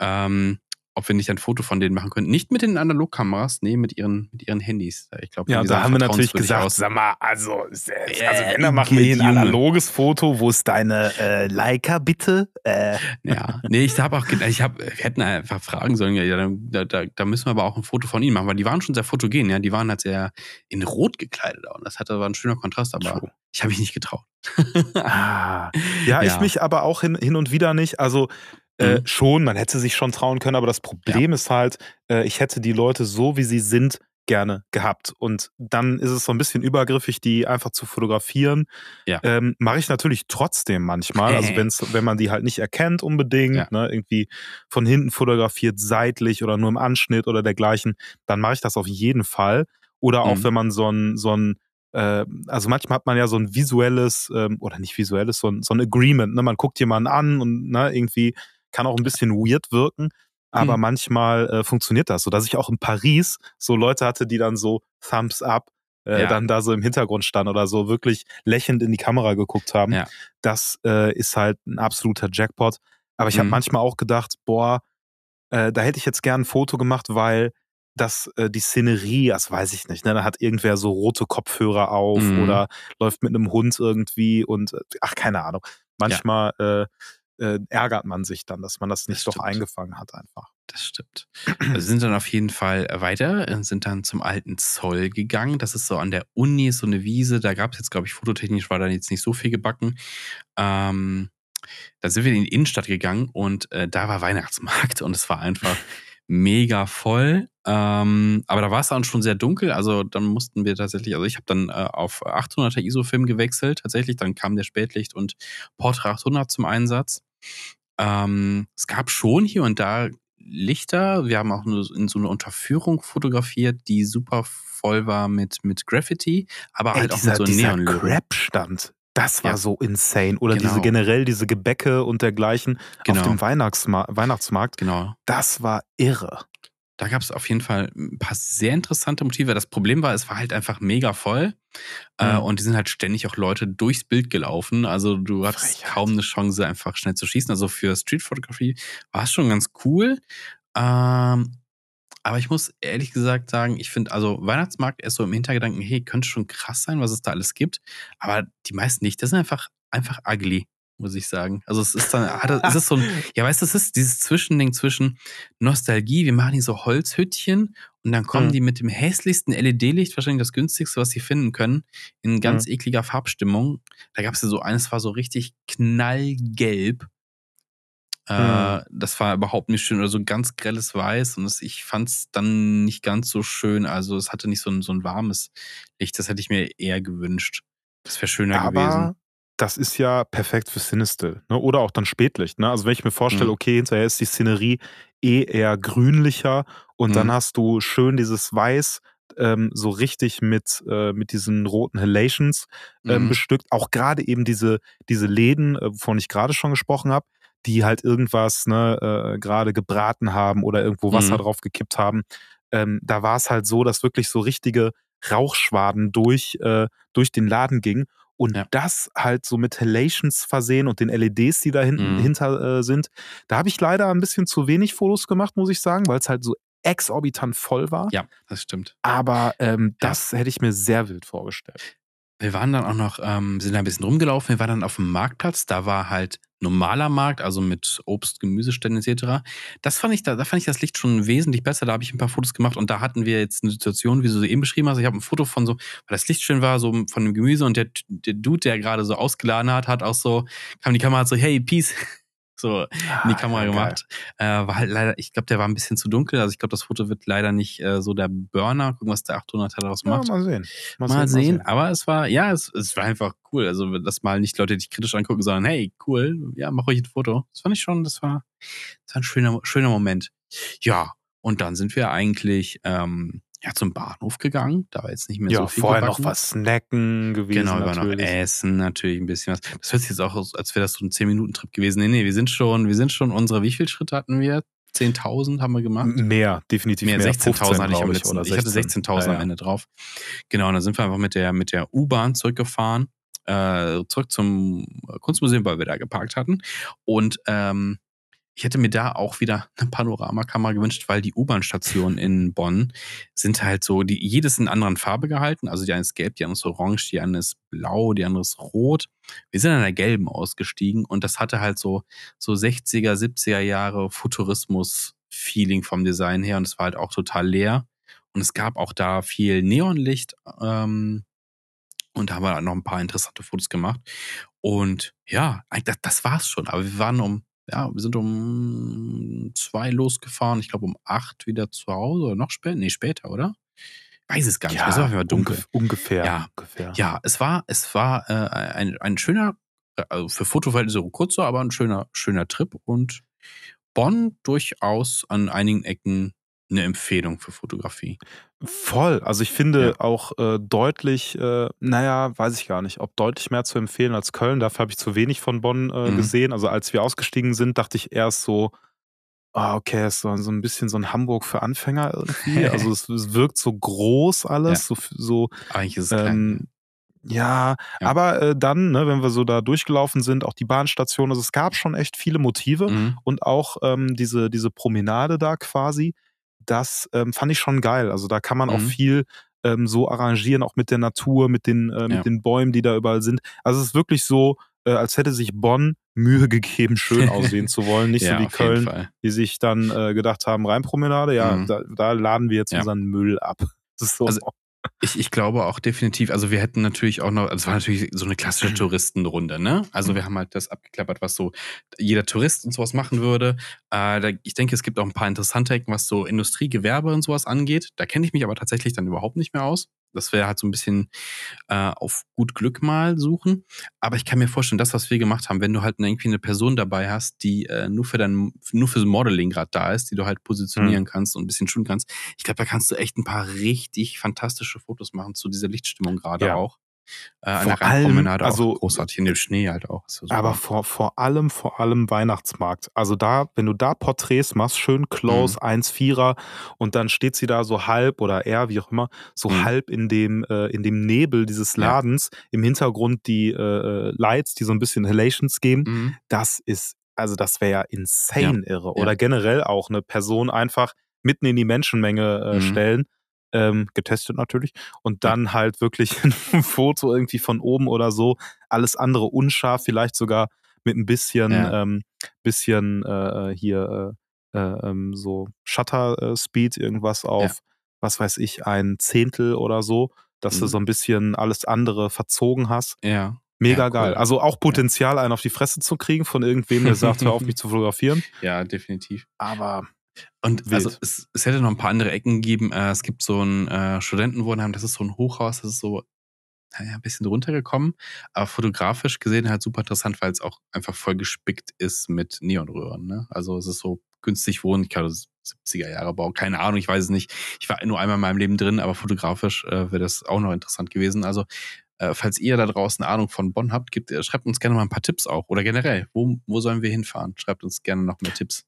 ähm, ob wir nicht ein Foto von denen machen können. Nicht mit den Analogkameras, nee, mit ihren, mit ihren Handys. Ich glaube, Ja, da haben wir natürlich gesagt, aus. sag mal, also, also Äh, wenn, dann machen wir hier ein analoges Foto. Wo ist deine äh, Leica bitte? Äh, Ja, nee, ich habe auch, ich habe, wir hätten einfach fragen sollen, ja, da, da, da müssen wir aber auch ein Foto von ihnen machen, weil die waren schon sehr fotogen, ja, die waren halt sehr in Rot gekleidet und das hatte war ein schöner Kontrast, aber True. ich habe mich nicht getraut. Ah. Ja, ich Ja. mich aber auch hin, hin und wieder nicht. Also äh, Mhm. schon, man hätte sich schon trauen können, aber das Problem ist halt, äh, ich hätte die Leute so, wie sie sind, gerne gehabt. Und dann ist es so ein bisschen übergriffig, die einfach zu fotografieren. Ja. Ähm, Mache ich natürlich trotzdem manchmal. Also wenn's, wenn man die halt nicht erkennt unbedingt, Ja. ne, irgendwie von hinten fotografiert, seitlich oder nur im Anschnitt oder dergleichen, dann mache ich das auf jeden Fall. Oder auch Mhm. wenn man so ein, so ein äh, also manchmal hat man ja so ein visuelles, ähm, oder nicht visuelles, so ein, so ein Agreement, ne? Man guckt jemanden an und ne, irgendwie kann auch ein bisschen weird wirken, aber Mhm. manchmal äh, funktioniert das. So dass ich auch in Paris so Leute hatte, die dann so Thumbs up äh, Ja. dann da so im Hintergrund standen oder so wirklich lächelnd in die Kamera geguckt haben. Ja. Das äh, ist halt ein absoluter Jackpot. Aber ich habe Mhm. manchmal auch gedacht, boah, äh, da hätte ich jetzt gern ein Foto gemacht, weil das, äh, die Szenerie, das weiß ich nicht, ne? Da hat irgendwer so rote Kopfhörer auf Mhm. oder läuft mit einem Hund irgendwie und äh, ach, keine Ahnung. Manchmal äh, äh, ärgert man sich dann, dass man das Das nicht doch stimmt. eingefangen hat einfach. Das stimmt. Wir sind dann auf jeden Fall weiter, äh, sind dann zum alten Zoll gegangen. Das ist so an der Uni, so eine Wiese. Da gab es jetzt, glaube ich, fototechnisch war da jetzt nicht so viel gebacken. Ähm, da sind wir in die Innenstadt gegangen und äh, da war Weihnachtsmarkt und es war einfach mega voll. Ähm, aber da war es dann schon sehr dunkel. Also dann mussten wir tatsächlich, also ich habe dann äh, auf 800er ISO-Film gewechselt. Tatsächlich, dann kam der Spätlicht und Portra 800 zum Einsatz. Ähm, es gab schon hier und da Lichter. Wir haben auch in so eine Unterführung fotografiert, die super voll war mit, mit Graffiti, aber Ey, halt auch dieser, mit so dieser Neonlöwen. Crap-Stand, das war Ja. so insane. Oder diese Genau. generell diese Gebäcke und dergleichen Genau. auf dem Weihnachtsma Weihnachtsmarkt, Genau. das war irre. Da gab es auf jeden Fall ein paar sehr interessante Motive. Das Problem war, es war halt einfach mega voll. Äh, Mhm. und die sind halt ständig auch Leute durchs Bild gelaufen. Also du hattest Frechheit. kaum eine Chance, einfach schnell zu schießen. Also für Streetfotografie war es schon ganz cool. Ähm, aber ich muss ehrlich gesagt sagen, ich finde, also Weihnachtsmarkt ist so im Hintergedanken, hey, könnte schon krass sein, was es da alles gibt. Aber die meisten nicht. Das sind einfach, einfach ugly, muss ich sagen. Also es ist dann, hat, es ist so ein, ja, weißt du, es ist dieses Zwischending zwischen Nostalgie, wir machen hier so Holzhüttchen und dann kommen Mhm. die mit dem hässlichsten LED-Licht, wahrscheinlich das günstigste, was sie finden können, in ganz ekliger Farbstimmung. Da gab es ja so eines, war so richtig knallgelb. Äh, Das war überhaupt nicht schön oder so ganz grelles Weiß und das, ich fand es dann nicht ganz so schön. Also es hatte nicht so ein, so ein warmes Licht, das hätte ich mir eher gewünscht. Das wäre schöner Aber gewesen. Das ist ja perfekt für Sinistil. Ne? Oder auch dann Spätlicht. Ne? Also wenn ich mir vorstelle, Mhm. okay, hinterher ist die Szenerie eh eher grünlicher und dann Mhm. hast du schön dieses Weiß ähm, so richtig mit, äh, mit diesen roten Halations ähm, Mhm. bestückt. Auch gerade eben diese, diese Läden, äh, wovon ich gerade schon gesprochen habe, die halt irgendwas ne, äh, gerade gebraten haben oder irgendwo Wasser Mhm. drauf gekippt haben. ähm, da war es halt so, dass wirklich so richtige Rauchschwaden durch, äh, durch den Laden gingen. Und Ja. das halt so mit Halations versehen und den LEDs, die da hinten Mhm. hinter äh, sind. Da habe ich leider ein bisschen zu wenig Fotos gemacht, muss ich sagen, weil es halt so exorbitant voll war. Ja, das stimmt. Aber ähm, Ja. das hätte ich mir sehr wild vorgestellt. Wir waren dann auch noch, ähm, sind da ein bisschen rumgelaufen. Wir waren dann auf dem Marktplatz. Da war halt normaler Markt, also mit Obst, Gemüseständen etc. Das fand ich, da, da fand ich das Licht schon wesentlich besser. Da habe ich ein paar Fotos gemacht und da hatten wir jetzt eine Situation, wie du so eben beschrieben hast. Ich habe ein Foto von so, weil das Licht schön war, so von dem Gemüse und der, der Dude, der gerade so ausgeladen hat, hat auch so, kam die Kamera so, hey, peace. So in die Kamera Ah, ja, geil. gemacht. Äh, war halt leider, ich glaube, der war ein bisschen zu dunkel. Also ich glaube, das Foto wird leider nicht äh, so der Burner. Gucken, was der 800 daraus Ja, macht. mal sehen. Mal, sehen, aber es war, ja, es, es war einfach cool. Also, dass mal nicht Leute dich kritisch angucken, sondern hey, cool, ja, mach euch ein Foto. Das fand ich schon, das war, das war ein schöner, schöner Moment. Ja, und dann sind wir eigentlich ähm, ja, zum Bahnhof gegangen. Da war jetzt nicht mehr Ja, so viel vorher gebacken. noch was snacken gewesen. Genau, wir waren noch essen, natürlich ein bisschen was. Das hört sich jetzt auch aus, als wäre das so ein 10-Minuten-Trip gewesen. Nee, nee, wir sind schon, wir sind schon unsere, wie viele Schritte hatten wir? 10.000 haben wir gemacht? Mehr, definitiv mehr, mehr. 16.000 hatte ich am letzten. Ich, hatte 16.000 Ja, ja. am Ende drauf. Genau, und dann sind wir einfach mit der, mit der U-Bahn zurückgefahren, äh, zurück zum Kunstmuseum, weil wir da geparkt hatten. Und ähm, ich hätte mir da auch wieder eine Panoramakamera gewünscht, weil die U-Bahn-Stationen in Bonn sind halt so, die, jedes in anderen Farbe gehalten. Also die eine ist gelb, die andere ist orange, die andere ist blau, die andere ist rot. Wir sind an der gelben ausgestiegen und das hatte halt so, so 60er, 70er Jahre Futurismus-Feeling vom Design her und es war halt auch total leer. Und es gab auch da viel Neonlicht. Ähm, und da haben wir noch ein paar interessante Fotos gemacht. Und ja, das, das war's schon. Aber wir waren um, ja, wir sind um zwei losgefahren. Ich glaube um acht wieder zu Hause oder noch später. Nee, später, oder? Weiß es gar nicht. mehr. Es war auf dunkel. ungef- ungefähr. Ja. ungefähr. Ja, es war, es war äh, ein, ein schöner, äh, also für Fotoverhältnisse kurzer, aber ein schöner, schöner Trip und Bonn durchaus an einigen Ecken eine Empfehlung für Fotografie. Voll. Also ich finde Ja. auch äh, deutlich, äh, naja, weiß ich gar nicht, ob deutlich mehr zu empfehlen als Köln. Dafür habe ich zu wenig von Bonn äh, Mhm. gesehen. Also als wir ausgestiegen sind, dachte ich erst so, ah, okay, ist so, so ein bisschen so ein Hamburg für Anfänger irgendwie. Also es, es wirkt so groß alles, so, so Eigentlich ist es ähm, ja, Ja. aber äh, dann, ne, wenn wir so da durchgelaufen sind, auch die Bahnstation, also es gab schon echt viele Motive Mhm. und auch ähm, diese, diese Promenade da quasi, das ähm, fand ich schon geil. Also da kann man auch Mhm. viel ähm, so arrangieren, auch mit der Natur, mit den, äh, mit Ja. den Bäumen, die da überall sind. Also es ist wirklich so, äh, als hätte sich Bonn Mühe gegeben, schön aussehen zu wollen. Nicht ja, so wie Köln, die sich dann äh, gedacht haben, Rheinpromenade, ja, Mhm. da, da laden wir jetzt Ja. unseren Müll ab. Das ist so. Also, Ich, ich glaube auch definitiv, also wir hätten natürlich auch noch, also es war natürlich so eine klassische Touristenrunde, ne? Also wir haben halt das abgeklappert, was so jeder Tourist und sowas machen würde. Äh, da, ich denke, es gibt auch ein paar interessante Ecken, was so Industrie, Gewerbe und sowas angeht. Da kenne ich mich aber tatsächlich dann überhaupt nicht mehr aus. Das wäre halt so ein bisschen äh, auf gut Glück mal suchen. Aber ich kann mir vorstellen, das, was wir gemacht haben, wenn du halt irgendwie eine Person dabei hast, die äh, nur für dein, nur für Modeling gerade da ist, die du halt positionieren kannst und ein bisschen schulen kannst, ich glaube, da kannst du echt ein paar richtig fantastische Fotos machen zu dieser Lichtstimmung gerade Ja. auch. Äh, an Vor der Rheinpromenade allem, also- auch großartig, in dem Schnee halt auch. Ja. Aber vor, vor allem, vor allem Weihnachtsmarkt. Also da, wenn du da Porträts machst, schön close, Mhm. 1,4er und dann steht sie da so halb oder er, wie auch immer, so Mhm. halb in dem, äh, in dem Nebel dieses Ja. Ladens, im Hintergrund die äh, äh, Lights, die so ein bisschen Halations geben. Mhm. Das ist, also das wäre ja insane irre. Ja. Oder generell auch eine Person einfach mitten in die Menschenmenge äh, Mhm. stellen. Ähm, getestet natürlich. Und dann halt wirklich ein Foto irgendwie von oben oder so. Alles andere unscharf, vielleicht sogar mit ein bisschen, Ja. ähm, bisschen äh, hier äh, äh, ähm, so Shutter äh, Speed, irgendwas auf, was weiß ich, ein Zehntel oder so, dass du Mhm. so ein bisschen alles andere verzogen hast. Ja. Mega Ja, cool. geil. Also auch Potenzial, einen auf die Fresse zu kriegen von irgendwem, der sagt, hör auf mich zu fotografieren. ja, definitiv. Aber Und Wild. also es, es hätte noch ein paar andere Ecken gegeben. Äh, es gibt so ein äh, Studentenwohnheim, das ist so ein Hochhaus, das ist so naja, ein bisschen runtergekommen, aber fotografisch gesehen halt super interessant, weil es auch einfach voll gespickt ist mit Neonröhren. Ne? Also es ist so günstig wohnen, ich glaube 70er Jahre Bau, keine Ahnung, ich weiß es nicht. Ich war nur einmal in meinem Leben drin, aber fotografisch äh, wäre das auch noch interessant gewesen. Also äh, falls ihr da draußen Ahnung von Bonn habt, gibt, äh, schreibt uns gerne mal ein paar Tipps auch. Oder generell, wo, wo sollen wir hinfahren? Schreibt uns gerne noch mehr Tipps.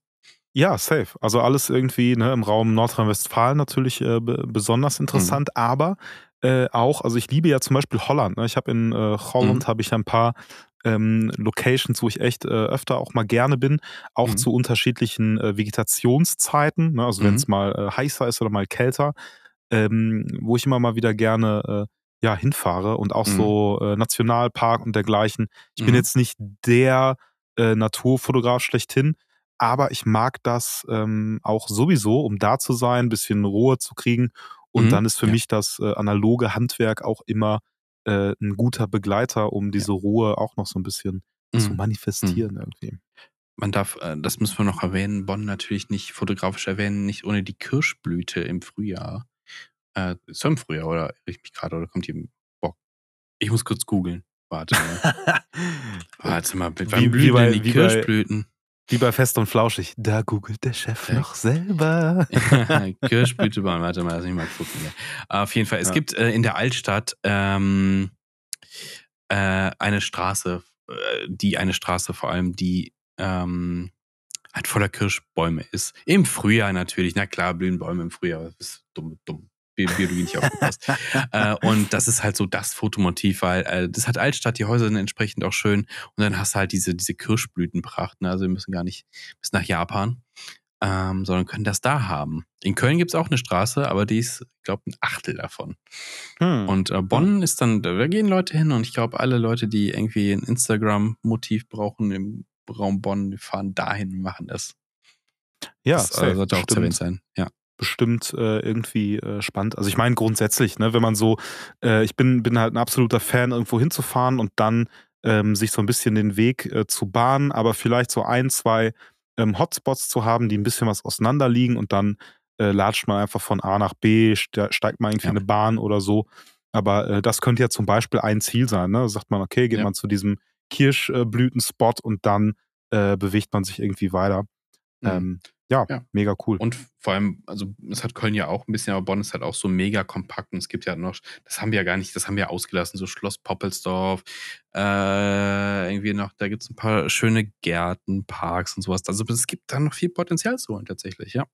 Ja, safe. Also alles irgendwie ne, im Raum Nordrhein-Westfalen natürlich äh, besonders Mhm. interessant, aber äh, auch, also ich liebe ja zum Beispiel Holland. Ne? Ich habe in äh, Holland Mhm. habe ich ein paar ähm, Locations, wo ich echt äh, öfter auch mal gerne bin, auch Mhm. zu unterschiedlichen äh, Vegetationszeiten. Ne? Also wenn es Mhm. mal äh, heißer ist oder mal kälter, ähm, wo ich immer mal wieder gerne äh, ja, hinfahre und auch Mhm. so äh, Nationalpark und dergleichen. Ich bin Mhm. jetzt nicht der äh, Naturfotograf schlechthin, aber ich mag das ähm, auch sowieso, um da zu sein, ein bisschen Ruhe zu kriegen. Und Mhm. dann ist für Ja. mich das äh, analoge Handwerk auch immer äh, ein guter Begleiter, um diese Ruhe auch noch so ein bisschen zu Mhm. manifestieren irgendwie. Man darf, äh, das müssen wir noch erwähnen, Bonn natürlich nicht fotografisch erwähnen, nicht ohne die Kirschblüte im Frühjahr. Äh, ist im Frühjahr, oder irre ich mich gerade, oder kommt die im Bock? Ich muss kurz googeln. Warte mal. Warte mal, wann wie blühen bei- die wie bei- Kirschblüten? Wie bei Fest und Flauschig. Da googelt der Chef Ja. noch selber. Kirschblütebahn, warte mal, lass mich mal gucken. hier. Auf jeden Fall, es Ja. gibt äh, in der Altstadt ähm, äh, eine Straße, äh, die eine Straße vor allem, die ähm, halt voller Kirschbäume ist. Im Frühjahr natürlich, na klar, blühen Bäume im Frühjahr. Das ist dumm, dumm. Bi- Biologie nicht aufgepasst. äh, und das ist halt so das Fotomotiv, weil äh, das hat Altstadt, die Häuser sind entsprechend auch schön. Und dann hast du halt diese, diese Kirschblütenpracht. Ne? Also wir müssen gar nicht bis nach Japan, ähm, sondern können das da haben. In Köln gibt's auch eine Straße, aber die ist, ich glaube, ein Achtel davon. Hm. Und äh, Bonn ist dann, da gehen Leute hin und ich glaube, alle Leute, die irgendwie ein Instagram-Motiv brauchen im Raum Bonn, die fahren dahin und machen das. ja, das äh, safe, sollte auch zu erwähnen bestimmt. sein. Ja. Bestimmt äh, irgendwie äh, spannend. Also ich meine grundsätzlich, ne, wenn man so, äh, ich bin, bin halt ein absoluter Fan, irgendwo hinzufahren und dann ähm, sich so ein bisschen den Weg äh, zu bahnen, aber vielleicht so ein, zwei ähm, Hotspots zu haben, die ein bisschen was auseinander liegen und dann äh, latscht man einfach von A nach B, ste steigt man irgendwie Ja. in eine Bahn oder so. Aber äh, das könnte ja zum Beispiel ein Ziel sein. Ne? Da sagt man, okay, geht Ja. man zu diesem Kirschblütenspot und dann bewegt man sich irgendwie weiter. Mhm. Ähm, ja, Ja. mega cool. Und vor allem, also es hat Köln ja auch ein bisschen, aber Bonn ist halt auch so mega kompakt und es gibt ja noch, das haben wir ja gar nicht, das haben wir ja ausgelassen, so Schloss Poppelsdorf, äh, irgendwie noch, da gibt es ein paar schöne Gärten, Parks und sowas. Also es gibt da noch viel Potenzial zu holen tatsächlich, ja.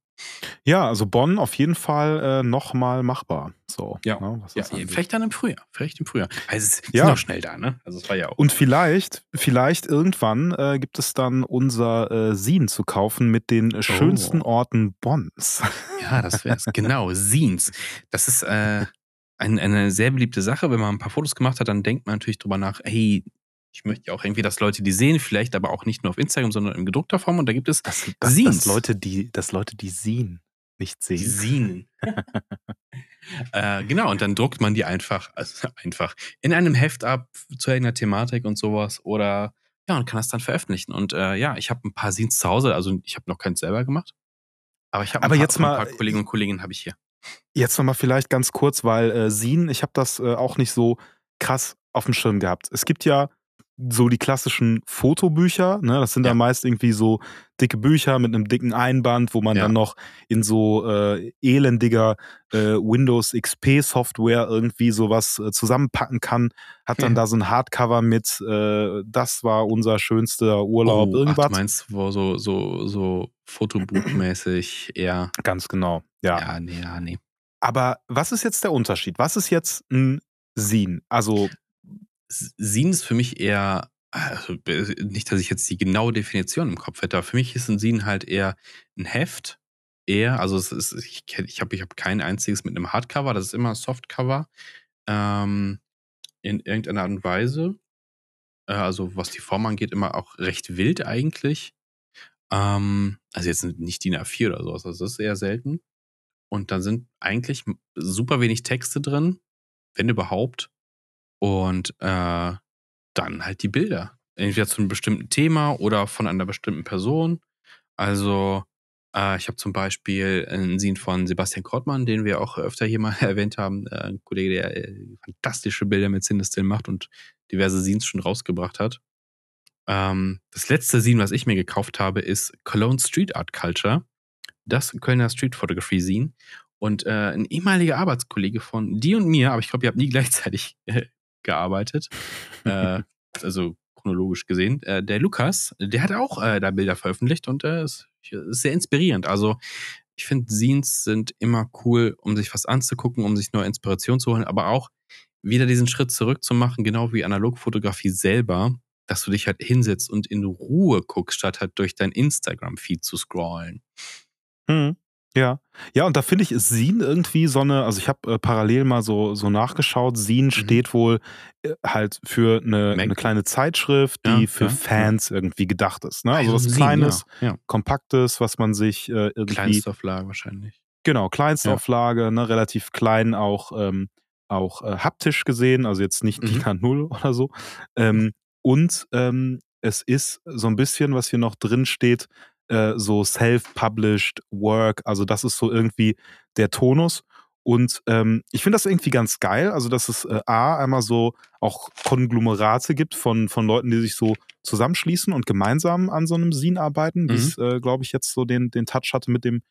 Ja, also Bonn auf jeden Fall äh, nochmal machbar. So, Ja. ne, ja vielleicht dann im Frühjahr, vielleicht im Frühjahr. Also es ist Ja. noch schnell da, ne? Also es war ja auch. Und vielleicht, vielleicht irgendwann äh, gibt es dann unser äh, Sin zu kaufen mit den äh, schönsten. Orten Bonns. Ja, das wär's. genau, Scenes. Das ist äh, ein, eine sehr beliebte Sache. Wenn man ein paar Fotos gemacht hat, dann denkt man natürlich drüber nach, hey, ich möchte ja auch irgendwie, dass Leute die sehen, vielleicht aber auch nicht nur auf Instagram, sondern in gedruckter Form. Und da gibt es Das, das, Scenes. das Leute, die, dass Leute die Sin nicht die sehen. Äh, genau, und dann druckt man die einfach, also einfach in einem Heft ab zu irgendeiner Thematik und sowas. Oder ja, und kann das dann veröffentlichen. Und äh, ja, ich habe ein paar Scenes zu Hause, also ich habe noch keins selber gemacht. Aber ich habe ein, paar- ein mal- paar Kollegen und Kolleginnen habe ich hier. Jetzt nochmal vielleicht ganz kurz, weil äh, Sin, ich habe das äh, auch nicht so krass auf dem Schirm gehabt. Es gibt ja so die klassischen Fotobücher, ne? Das sind Ja. dann meist irgendwie so dicke Bücher mit einem dicken Einband, wo man Ja. dann noch in so äh, elendiger äh, Windows XP Software irgendwie sowas äh, zusammenpacken kann. Hat dann Ja. da so ein Hardcover mit, äh, das war unser schönster Urlaub, Oh, ach, irgendwas. du meinst, wo so, so, so Fotobuchmäßig eher. Ganz genau, ja. Ja, nee, ja, nee. Aber was ist jetzt der Unterschied? Was ist jetzt ein Sin? Also Sin ist für mich eher, also nicht, dass ich jetzt die genaue Definition im Kopf hätte, aber für mich ist ein Sin halt eher ein Heft. Eher, also ist, ich, ich habe ich hab kein einziges mit einem Hardcover, das ist immer ein Softcover. Ähm, in irgendeiner Art und Weise. Äh, also was die Form angeht, immer auch recht wild eigentlich. Ähm, also jetzt nicht DIN A4 oder sowas, also das ist eher selten. Und da sind eigentlich super wenig Texte drin, wenn überhaupt. Und äh, dann halt die Bilder. Entweder zu einem bestimmten Thema oder von einer bestimmten Person. Also, äh, ich habe zum Beispiel einen Scene von Sebastian Kortmann, den wir auch öfter hier mal erwähnt haben. Äh, ein Kollege, der äh, fantastische Bilder mit Cinestill macht und diverse Scenes schon rausgebracht hat. Ähm, das letzte Scene, was ich mir gekauft habe, ist Cologne Street Art Culture. Das Kölner Street Photography Scene. Und äh, ein ehemaliger Arbeitskollege von dir und mir, aber ich glaube, ihr habt nie gleichzeitig äh, gearbeitet. äh, also chronologisch gesehen. Äh, der Lukas, der hat auch äh, da Bilder veröffentlicht und äh, ist, ist sehr inspirierend. Also ich finde, Scenes sind immer cool, um sich was anzugucken, um sich neue Inspiration zu holen, aber auch wieder diesen Schritt zurück zu machen, genau wie Analogfotografie selber, dass du dich halt hinsetzt und in Ruhe guckst, statt halt durch dein Instagram-Feed zu scrollen. Hm. Ja. Ja, und da finde ich, ist Sin irgendwie so eine, also ich habe äh, parallel mal so, so nachgeschaut, Sin mhm. steht wohl äh, halt für eine, eine, kleine Zeitschrift, die ja, für ja, Fans ja. irgendwie gedacht ist. Ne? Also, also was Kleines, Kompaktes, was man sich äh, irgendwie. Kleinstauflage wahrscheinlich. Genau, Kleinstauflage, ne, relativ klein auch, ähm, auch äh, haptisch gesehen, also jetzt nicht mhm. DIN 0 oder so. Ähm, und ähm, es ist so ein bisschen, was hier noch drin steht, äh, so self-published Work. Also das ist so irgendwie der Tonus. Und ähm, ich finde das irgendwie ganz geil, also dass es äh, A, einmal so auch Konglomerate gibt von, von Leuten, die sich so zusammenschließen und gemeinsam an so einem Scene arbeiten, mhm. wie es, äh, glaube ich, jetzt so den, den Touch hatte mit dem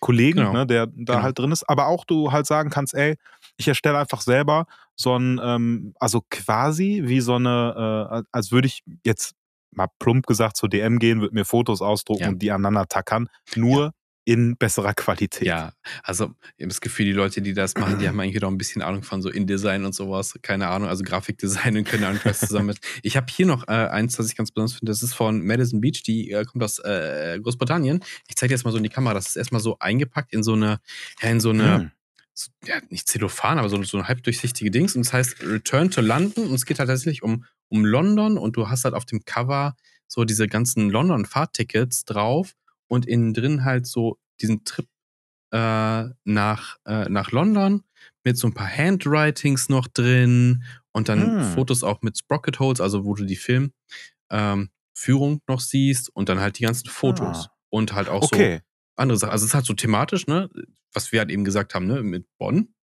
Kollegen, genau. ne, der da genau. halt drin ist. Aber auch du halt sagen kannst, ey, ich erstelle einfach selber so ein, ähm, also quasi wie so eine, äh, als würde ich jetzt mal plump gesagt zur DM gehen, würde mir Fotos ausdrucken ja. und die aneinander tackern. Nur ja. in besserer Qualität. Ja, also ich habe das Gefühl, die Leute, die das machen, die haben eigentlich doch ein bisschen Ahnung von so InDesign und sowas. Keine Ahnung, also Grafikdesign und keine Ahnung, was zusammen mit. Ich habe hier noch äh, eins, das ich ganz besonders finde. Das ist von Madison Beach, die äh, kommt aus äh, Großbritannien. Ich zeige dir jetzt mal so in die Kamera. Das ist erstmal so eingepackt in so eine, in so eine. Hm ja, nicht Zellophan, aber so, so eine halbdurchsichtige Dings. Und das heißt Return to London. Und es geht halt tatsächlich um um London und du hast halt auf dem Cover so diese ganzen London-Fahrtickets drauf und innen drin halt so diesen Trip äh, nach, äh, nach London mit so ein paar Handwritings noch drin und dann hm. Fotos auch mit Sprocket Holes, also wo du die Filmführung ähm, noch siehst und dann halt die ganzen Fotos ah. und halt auch okay. so andere Sachen. Also es ist halt so thematisch, ne, was wir halt eben gesagt haben, ne, mit Bonn.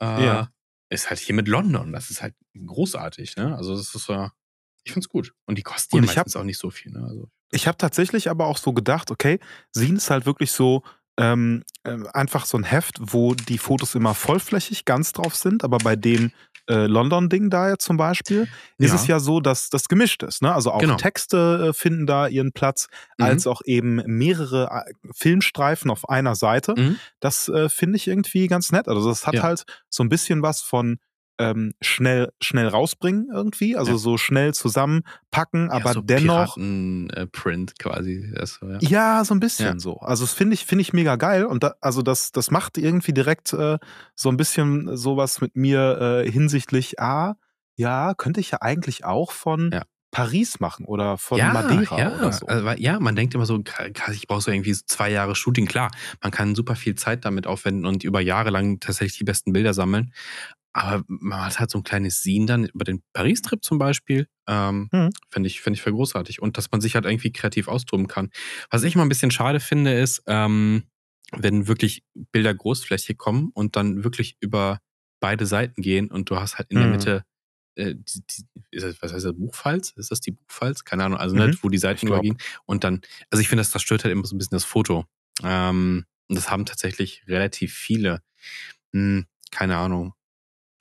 Äh, ja ist halt hier mit London. Das ist halt großartig, ne? Also das ist ja, ich find's gut. Und die kosten ja meistens hab, auch nicht so viel, ne? Also, ich habe tatsächlich aber auch so gedacht, okay, Sin ist halt wirklich so ähm, äh, einfach so ein Heft, wo die Fotos immer vollflächig ganz drauf sind, aber bei dem äh, London-Ding da jetzt zum Beispiel, ist ja. es ja so, dass das gemischt ist. Ne? Also auch genau. Texte äh, finden da ihren Platz, mhm. als auch eben mehrere äh, Filmstreifen auf einer Seite. Mhm. Das äh, finde ich irgendwie ganz nett. Also das hat ja. halt so ein bisschen was von ähm, schnell, schnell rausbringen irgendwie, also ja. so schnell zusammenpacken, aber so dennoch. Äh, Print quasi. So, ja. ja. so ein bisschen ja. so. Also das finde ich, finde ich mega geil und da, also das, das macht irgendwie direkt äh, so ein bisschen sowas mit mir äh, hinsichtlich, ah, ja, könnte ich ja eigentlich auch von Paris machen oder von ja, Madeira ja. oder so. Also, ja, man denkt immer so, ich brauche so irgendwie zwei Jahre Shooting. Klar, man kann super viel Zeit damit aufwenden und über Jahre lang tatsächlich die besten Bilder sammeln. Aber man hat halt so ein kleines Scene dann über den Paris-Trip zum Beispiel. Ähm, mhm. Finde ich, find ich für großartig. Und dass man sich halt irgendwie kreativ austoben kann. Was ich mal ein bisschen schade finde, ist, ähm, wenn wirklich Bilder großflächig kommen und dann wirklich über beide Seiten gehen und du hast halt in mhm. der Mitte äh, die, die, was heißt das, Buchfalz? Ist das die Buchfalz? Keine Ahnung, also mhm. nicht, wo die Seiten übergehen. Und dann, also ich finde, das, das stört halt immer so ein bisschen das Foto. Ähm, und das haben tatsächlich relativ viele. Hm, keine Ahnung.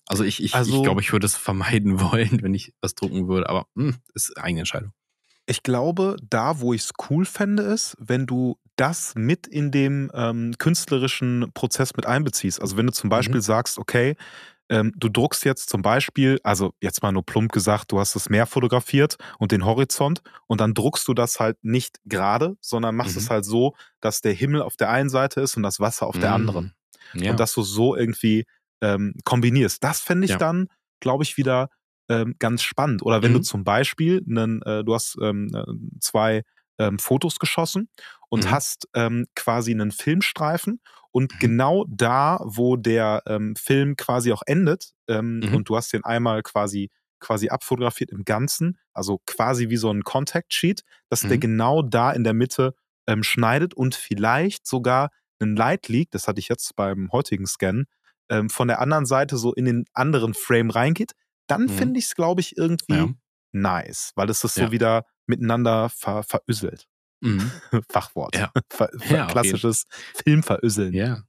Also ich, ich, also, ich glaube, ich würde es vermeiden wollen, wenn ich was drucken würde, aber hm, ist eigene Entscheidung. Ich glaube, da, wo ich es cool fände, ist, wenn du das mit in dem ähm, künstlerischen Prozess mit einbeziehst. Also wenn du zum Beispiel mhm. sagst, okay, ähm, du druckst jetzt zum Beispiel, also jetzt mal nur plump gesagt, du hast das Meer fotografiert und den Horizont und dann druckst du das halt nicht gerade, sondern machst mhm. es halt so, dass der Himmel auf der einen Seite ist und das Wasser auf mhm. der anderen. Ja. Und dass du so irgendwie ähm, kombinierst. Das fände ich ja. dann, glaube ich, wieder ähm, ganz spannend. Oder wenn mhm. du zum Beispiel, einen, äh, du hast ähm, äh, zwei ähm, Fotos geschossen und mhm. hast ähm, quasi einen Filmstreifen und mhm. genau da, wo der ähm, Film quasi auch endet mhm. und du hast den einmal quasi quasi abfotografiert im Ganzen, also quasi wie so ein Contact Sheet, dass der mhm. genau da in der Mitte ähm, schneidet und vielleicht sogar ein Light Leak, das hatte ich jetzt beim heutigen Scan, ähm, von der anderen Seite so in den anderen Frame reingeht, dann mhm. finde ich es, glaube ich, irgendwie ja. nice, weil es das so ja. wieder miteinander ver verüsselt. Mhm. Fachwort. Ja. Ver Ja, klassisches Filmveröseln. Ja.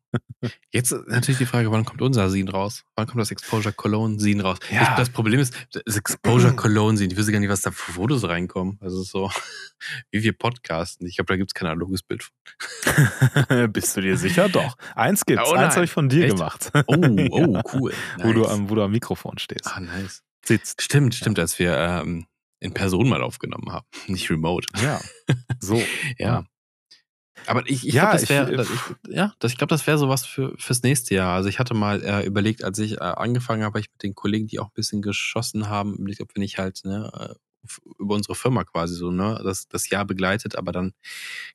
Jetzt natürlich die Frage, wann kommt unser Scene raus? Wann kommt das Exposure Cologne Scene raus? Ja. Ich, das Problem ist, das Exposure Cologne Scene, ich wüsste gar nicht, was da für Fotos reinkommen. Also so, wie wir podcasten. Ich glaube, da gibt es kein analoges Bild von. Bist du dir sicher? Doch. Eins gibt's. Oh Eins habe ich von dir Echt? gemacht. Oh, oh, cool. Wo, du Nice. am, wo du am Mikrofon stehst. Ah, nice. Sitzt. Stimmt, stimmt, als wir ähm, in Person mal aufgenommen haben, nicht remote. Ja. So. Ja. Aber ich, ich Ja, glaube, das ich, wäre, ja, das, ich glaube, das wäre sowas für fürs nächste Jahr. Also ich hatte mal äh, überlegt, als ich äh, angefangen habe, habe ich mit den Kollegen, die auch ein bisschen geschossen haben, überlegt, ob wir nicht halt ne, äh, über unsere Firma quasi so ne, das, das Jahr begleitet, aber dann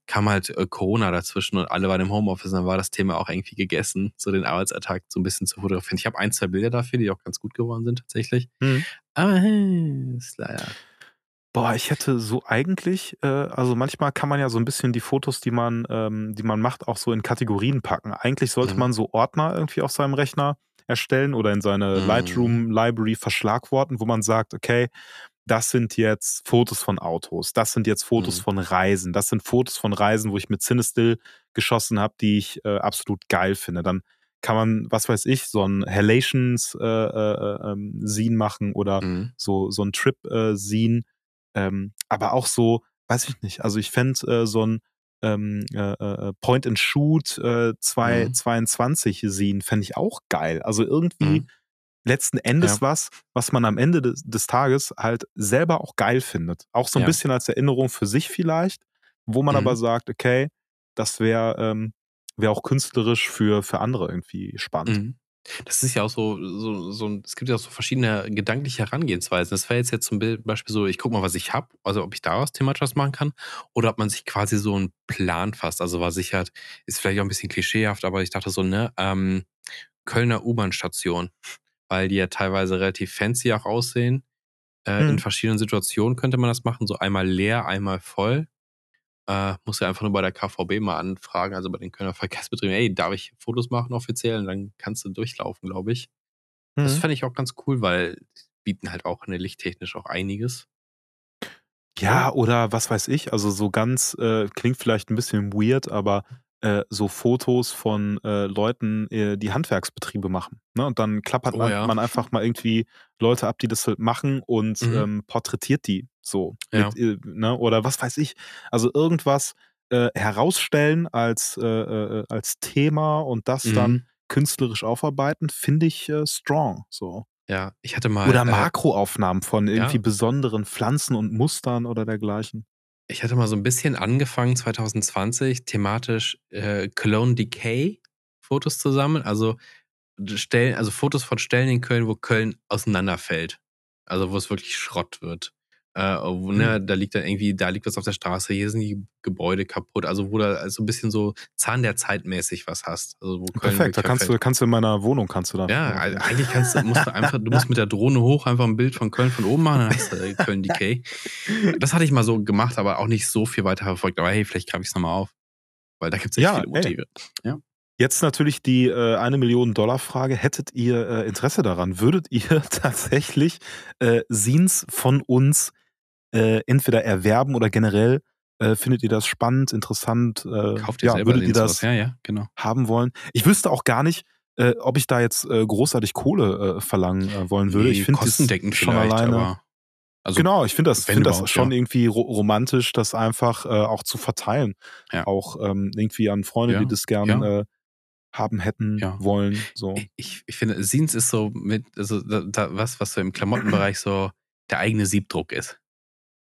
kam halt äh, Corona dazwischen und alle waren im Homeoffice dann war das Thema auch irgendwie gegessen, so den Arbeitsalltag so ein bisschen zu fotografieren. Ich habe ein, zwei Bilder dafür, die auch ganz gut geworden sind tatsächlich. Hm. Aber hey, ist leider. Boah, ich hätte so eigentlich, äh, also manchmal kann man ja so ein bisschen die Fotos, die man, ähm, die man macht, auch so in Kategorien packen. Eigentlich sollte Mhm. man so Ordner irgendwie auf seinem Rechner erstellen oder in seine Mhm. Lightroom Library verschlagworten, wo man sagt, okay, das sind jetzt Fotos von Autos, das sind jetzt Fotos Mhm. von Reisen, das sind Fotos von Reisen, wo ich mit Cinestill geschossen habe, die ich äh, absolut geil finde. Dann kann man, was weiß ich, so ein Halations äh, äh, ähm, Scene machen oder Mhm. so, so ein Trip-Scene. Ähm, aber auch so, weiß ich nicht, also ich fände äh, so ein ähm, äh, äh, Point-and-Shoot äh, Mhm. 222-Scene fände ich auch geil. Also irgendwie Mhm. letzten Endes Ja. was, was man am Ende des, des Tages halt selber auch geil findet. Auch so ein Ja. bisschen als Erinnerung für sich vielleicht, wo man Mhm. aber sagt, okay, das wäre ähm, wär auch künstlerisch für, für andere irgendwie spannend. Das ist ja auch so, so, so, es gibt ja auch so verschiedene gedankliche Herangehensweisen. Das wäre jetzt jetzt zum Beispiel so, ich gucke mal, was ich habe, also ob ich daraus thematisch was machen kann, oder ob man sich quasi so einen Plan fasst. Also was ich halt, ist vielleicht auch ein bisschen klischeehaft, aber ich dachte so, ne, ähm, Kölner U-Bahn-Station, weil die ja teilweise relativ fancy auch aussehen. Äh, Hm. In verschiedenen Situationen könnte man das machen, so einmal leer, einmal voll. Äh, muss ja einfach nur bei der KVB mal anfragen, also bei den Kölner Verkehrsbetrieben, ey, darf ich Fotos machen offiziell? Und dann kannst du durchlaufen, glaube ich. Das Mhm. fände ich auch ganz cool, weil bieten halt auch eine lichttechnisch auch einiges. Ja, oder was weiß ich, also so ganz, äh, klingt vielleicht ein bisschen weird, aber äh, so Fotos von äh, Leuten, äh, die Handwerksbetriebe machen. Ne? Und dann klappert Oh man, ja. man einfach mal irgendwie Leute ab, die das halt machen und Mhm. ähm, porträtiert die so. Ja. Mit, äh, ne? Oder was weiß ich. Also irgendwas herausstellen als, als Thema und das dann Mhm. künstlerisch aufarbeiten, finde ich strong. So. Ja, ich hatte mal. Oder Makroaufnahmen von irgendwie ja. besonderen Pflanzen und Mustern oder dergleichen. Ich hatte mal so ein bisschen angefangen 2020 thematisch äh, Cologne Decay Fotos zu sammeln, also Stellen, also Fotos von Stellen in Köln, wo Köln auseinanderfällt, also wo es wirklich Schrott wird. Äh, wo, ne, da liegt dann irgendwie, da liegt was auf der Straße, hier sind die Gebäude kaputt, also wo du also ein bisschen so Zahn der Zeit mäßig was hast. Also wo Köln Perfekt, da kannst du, kannst du in meiner Wohnung kannst du da. Ja, also eigentlich kannst du, musst du einfach, du musst mit der Drohne hoch einfach ein Bild von Köln von oben machen, dann hast du äh, Köln Decay. Das hatte ich mal so gemacht, aber auch nicht so viel weiter verfolgt. Aber hey, vielleicht greife ich es nochmal auf. Weil da gibt es echt Ja, viele ey. Motive. Ja. Jetzt natürlich die äh, eine Million Dollar Frage. Hättet ihr äh, Interesse daran? Würdet ihr tatsächlich äh, Scenes von uns äh, entweder erwerben oder generell äh, findet ihr das spannend, interessant? Äh, Kauft ihr ja, selber würdet ihr das? Ja, ja, genau. haben wollen? Ich wüsste auch gar nicht, äh, ob ich da jetzt äh, großartig Kohle äh, verlangen wollen würde. Nee, ich finde das kostendeckend schon alleine. Also, genau, ich finde das, find das schon ja. irgendwie ro romantisch, das einfach auch zu verteilen. Ja. Auch ähm, irgendwie an Freunde, die das gern ja. äh, haben hätten Ja. wollen. So. Ich, ich finde, Scenes ist so mit, also da, da, was, was so im Klamottenbereich so der eigene Siebdruck ist.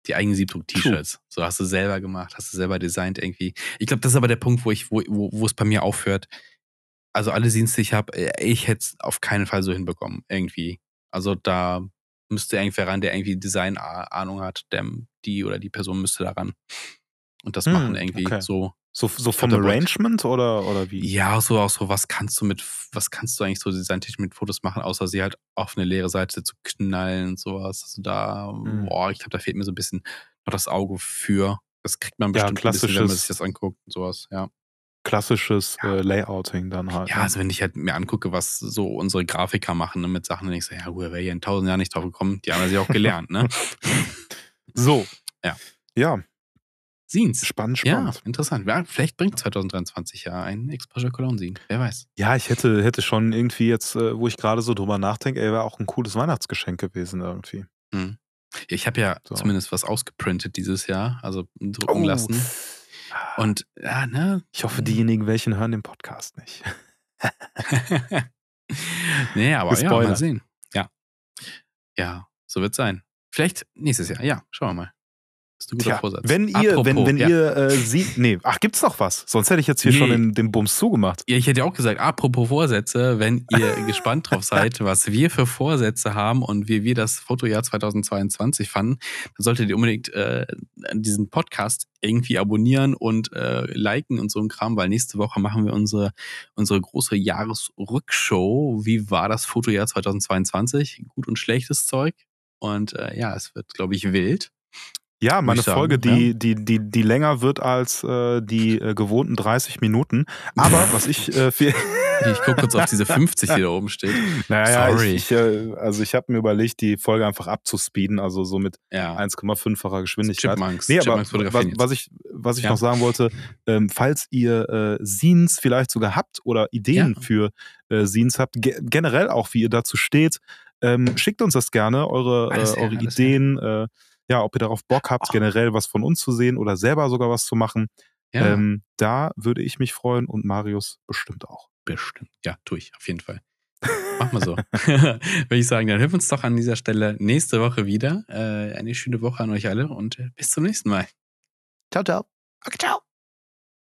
Die eigenen Siebdruck-T-Shirts. So hast du selber gemacht, hast du selber designt irgendwie. Ich glaube, das ist aber der Punkt, wo ich, wo, wo, wo es bei mir aufhört. Also alle Scenes, die ich habe, ich hätte es auf keinen Fall so hinbekommen, irgendwie. Also da müsste irgendwer ran, der irgendwie Design-Ahnung hat, der, die oder die Person müsste da ran. Und das Hm, machen irgendwie okay. so. So, so vom Arrangement oder, oder wie? Ja, so auch so, was kannst du mit, was kannst du eigentlich so designtechnisch mit Fotos machen, außer sie halt auf eine leere Seite zu knallen und sowas. Also da, Mhm. boah, ich glaube, da fehlt mir so ein bisschen noch das Auge für. Das kriegt man Ja, bestimmt ein bisschen, wenn man sich das anguckt und sowas, ja. Klassisches Ja. äh, Layouting dann halt. Ja, ne? also wenn ich halt mir angucke, was so unsere Grafiker machen ne, mit Sachen, dann denk ich so, ja wäre hier in tausend Jahren nicht drauf gekommen, die haben das ja auch gelernt, ne? So. Ja. Ja. Scenes. Spannend, Ja, spannend. interessant. Ja, vielleicht bringt 2023 ja ein Exposure Cologne Scene. Wer weiß. Ja, ich hätte, hätte schon irgendwie jetzt, äh, wo ich gerade so drüber nachdenke, ey, wäre auch ein cooles Weihnachtsgeschenk gewesen irgendwie. Hm. Ich habe ja So. zumindest was ausgeprintet dieses Jahr, also drucken Oh. lassen. Und ja, ne? Ich hoffe, diejenigen, welchen hören den Podcast nicht. nee, aber ja, mal sehen. Ja. Ja, so wird sein. Vielleicht nächstes Jahr. Ja, schauen wir mal. Das ist ein guter Tja, Vorsatz. wenn ihr, Apropos, wenn, wenn ja. ihr äh, sie. Nee, ach, gibt's noch was? Sonst hätte ich jetzt hier Nee. schon den, den Bums zugemacht. Ja, ich hätte ja auch gesagt, apropos Vorsätze, wenn ihr gespannt drauf seid, was wir für Vorsätze haben und wie wir das Fotojahr 2022 fanden, dann solltet ihr unbedingt äh, diesen Podcast irgendwie abonnieren und äh, liken und so ein Kram, weil nächste Woche machen wir unsere, unsere große Jahresrückshow. Wie war das Fotojahr 2022? Gut und schlechtes Zeug. Und äh, ja, es wird, glaube ich, wild. Ja, meine sagen, Folge, die, ja. die, die, die länger wird als äh, die äh, gewohnten 30 Minuten. Aber was ich äh, viel. Ich gucke kurz auf diese 50, die da oben steht. Naja, Sorry. ich, ich, äh, also ich habe mir überlegt, die Folge einfach abzuspeeden, also so mit Ja. 1,5-facher Geschwindigkeit. Chipmunks. Nee, aber was, was ich, was ich Ja. noch sagen wollte, ähm, falls ihr äh, Scenes vielleicht sogar habt oder Ideen Ja. für äh, Scenes habt, ge generell auch, wie ihr dazu steht, ähm, schickt uns das gerne, eure, äh, eure Ideen, äh, ja, ob ihr darauf Bock habt, Oh. generell was von uns zu sehen oder selber sogar was zu machen. ja. Ähm, da würde ich mich freuen und Marius bestimmt auch. Bestimmt. Ja, tue ich, auf jeden Fall. Mach mal so. Würde ich sagen, dann hören wir uns doch an dieser Stelle nächste Woche wieder. Äh, eine schöne Woche an euch alle und äh, bis zum nächsten Mal. Ciao, ciao. Okay, ciao.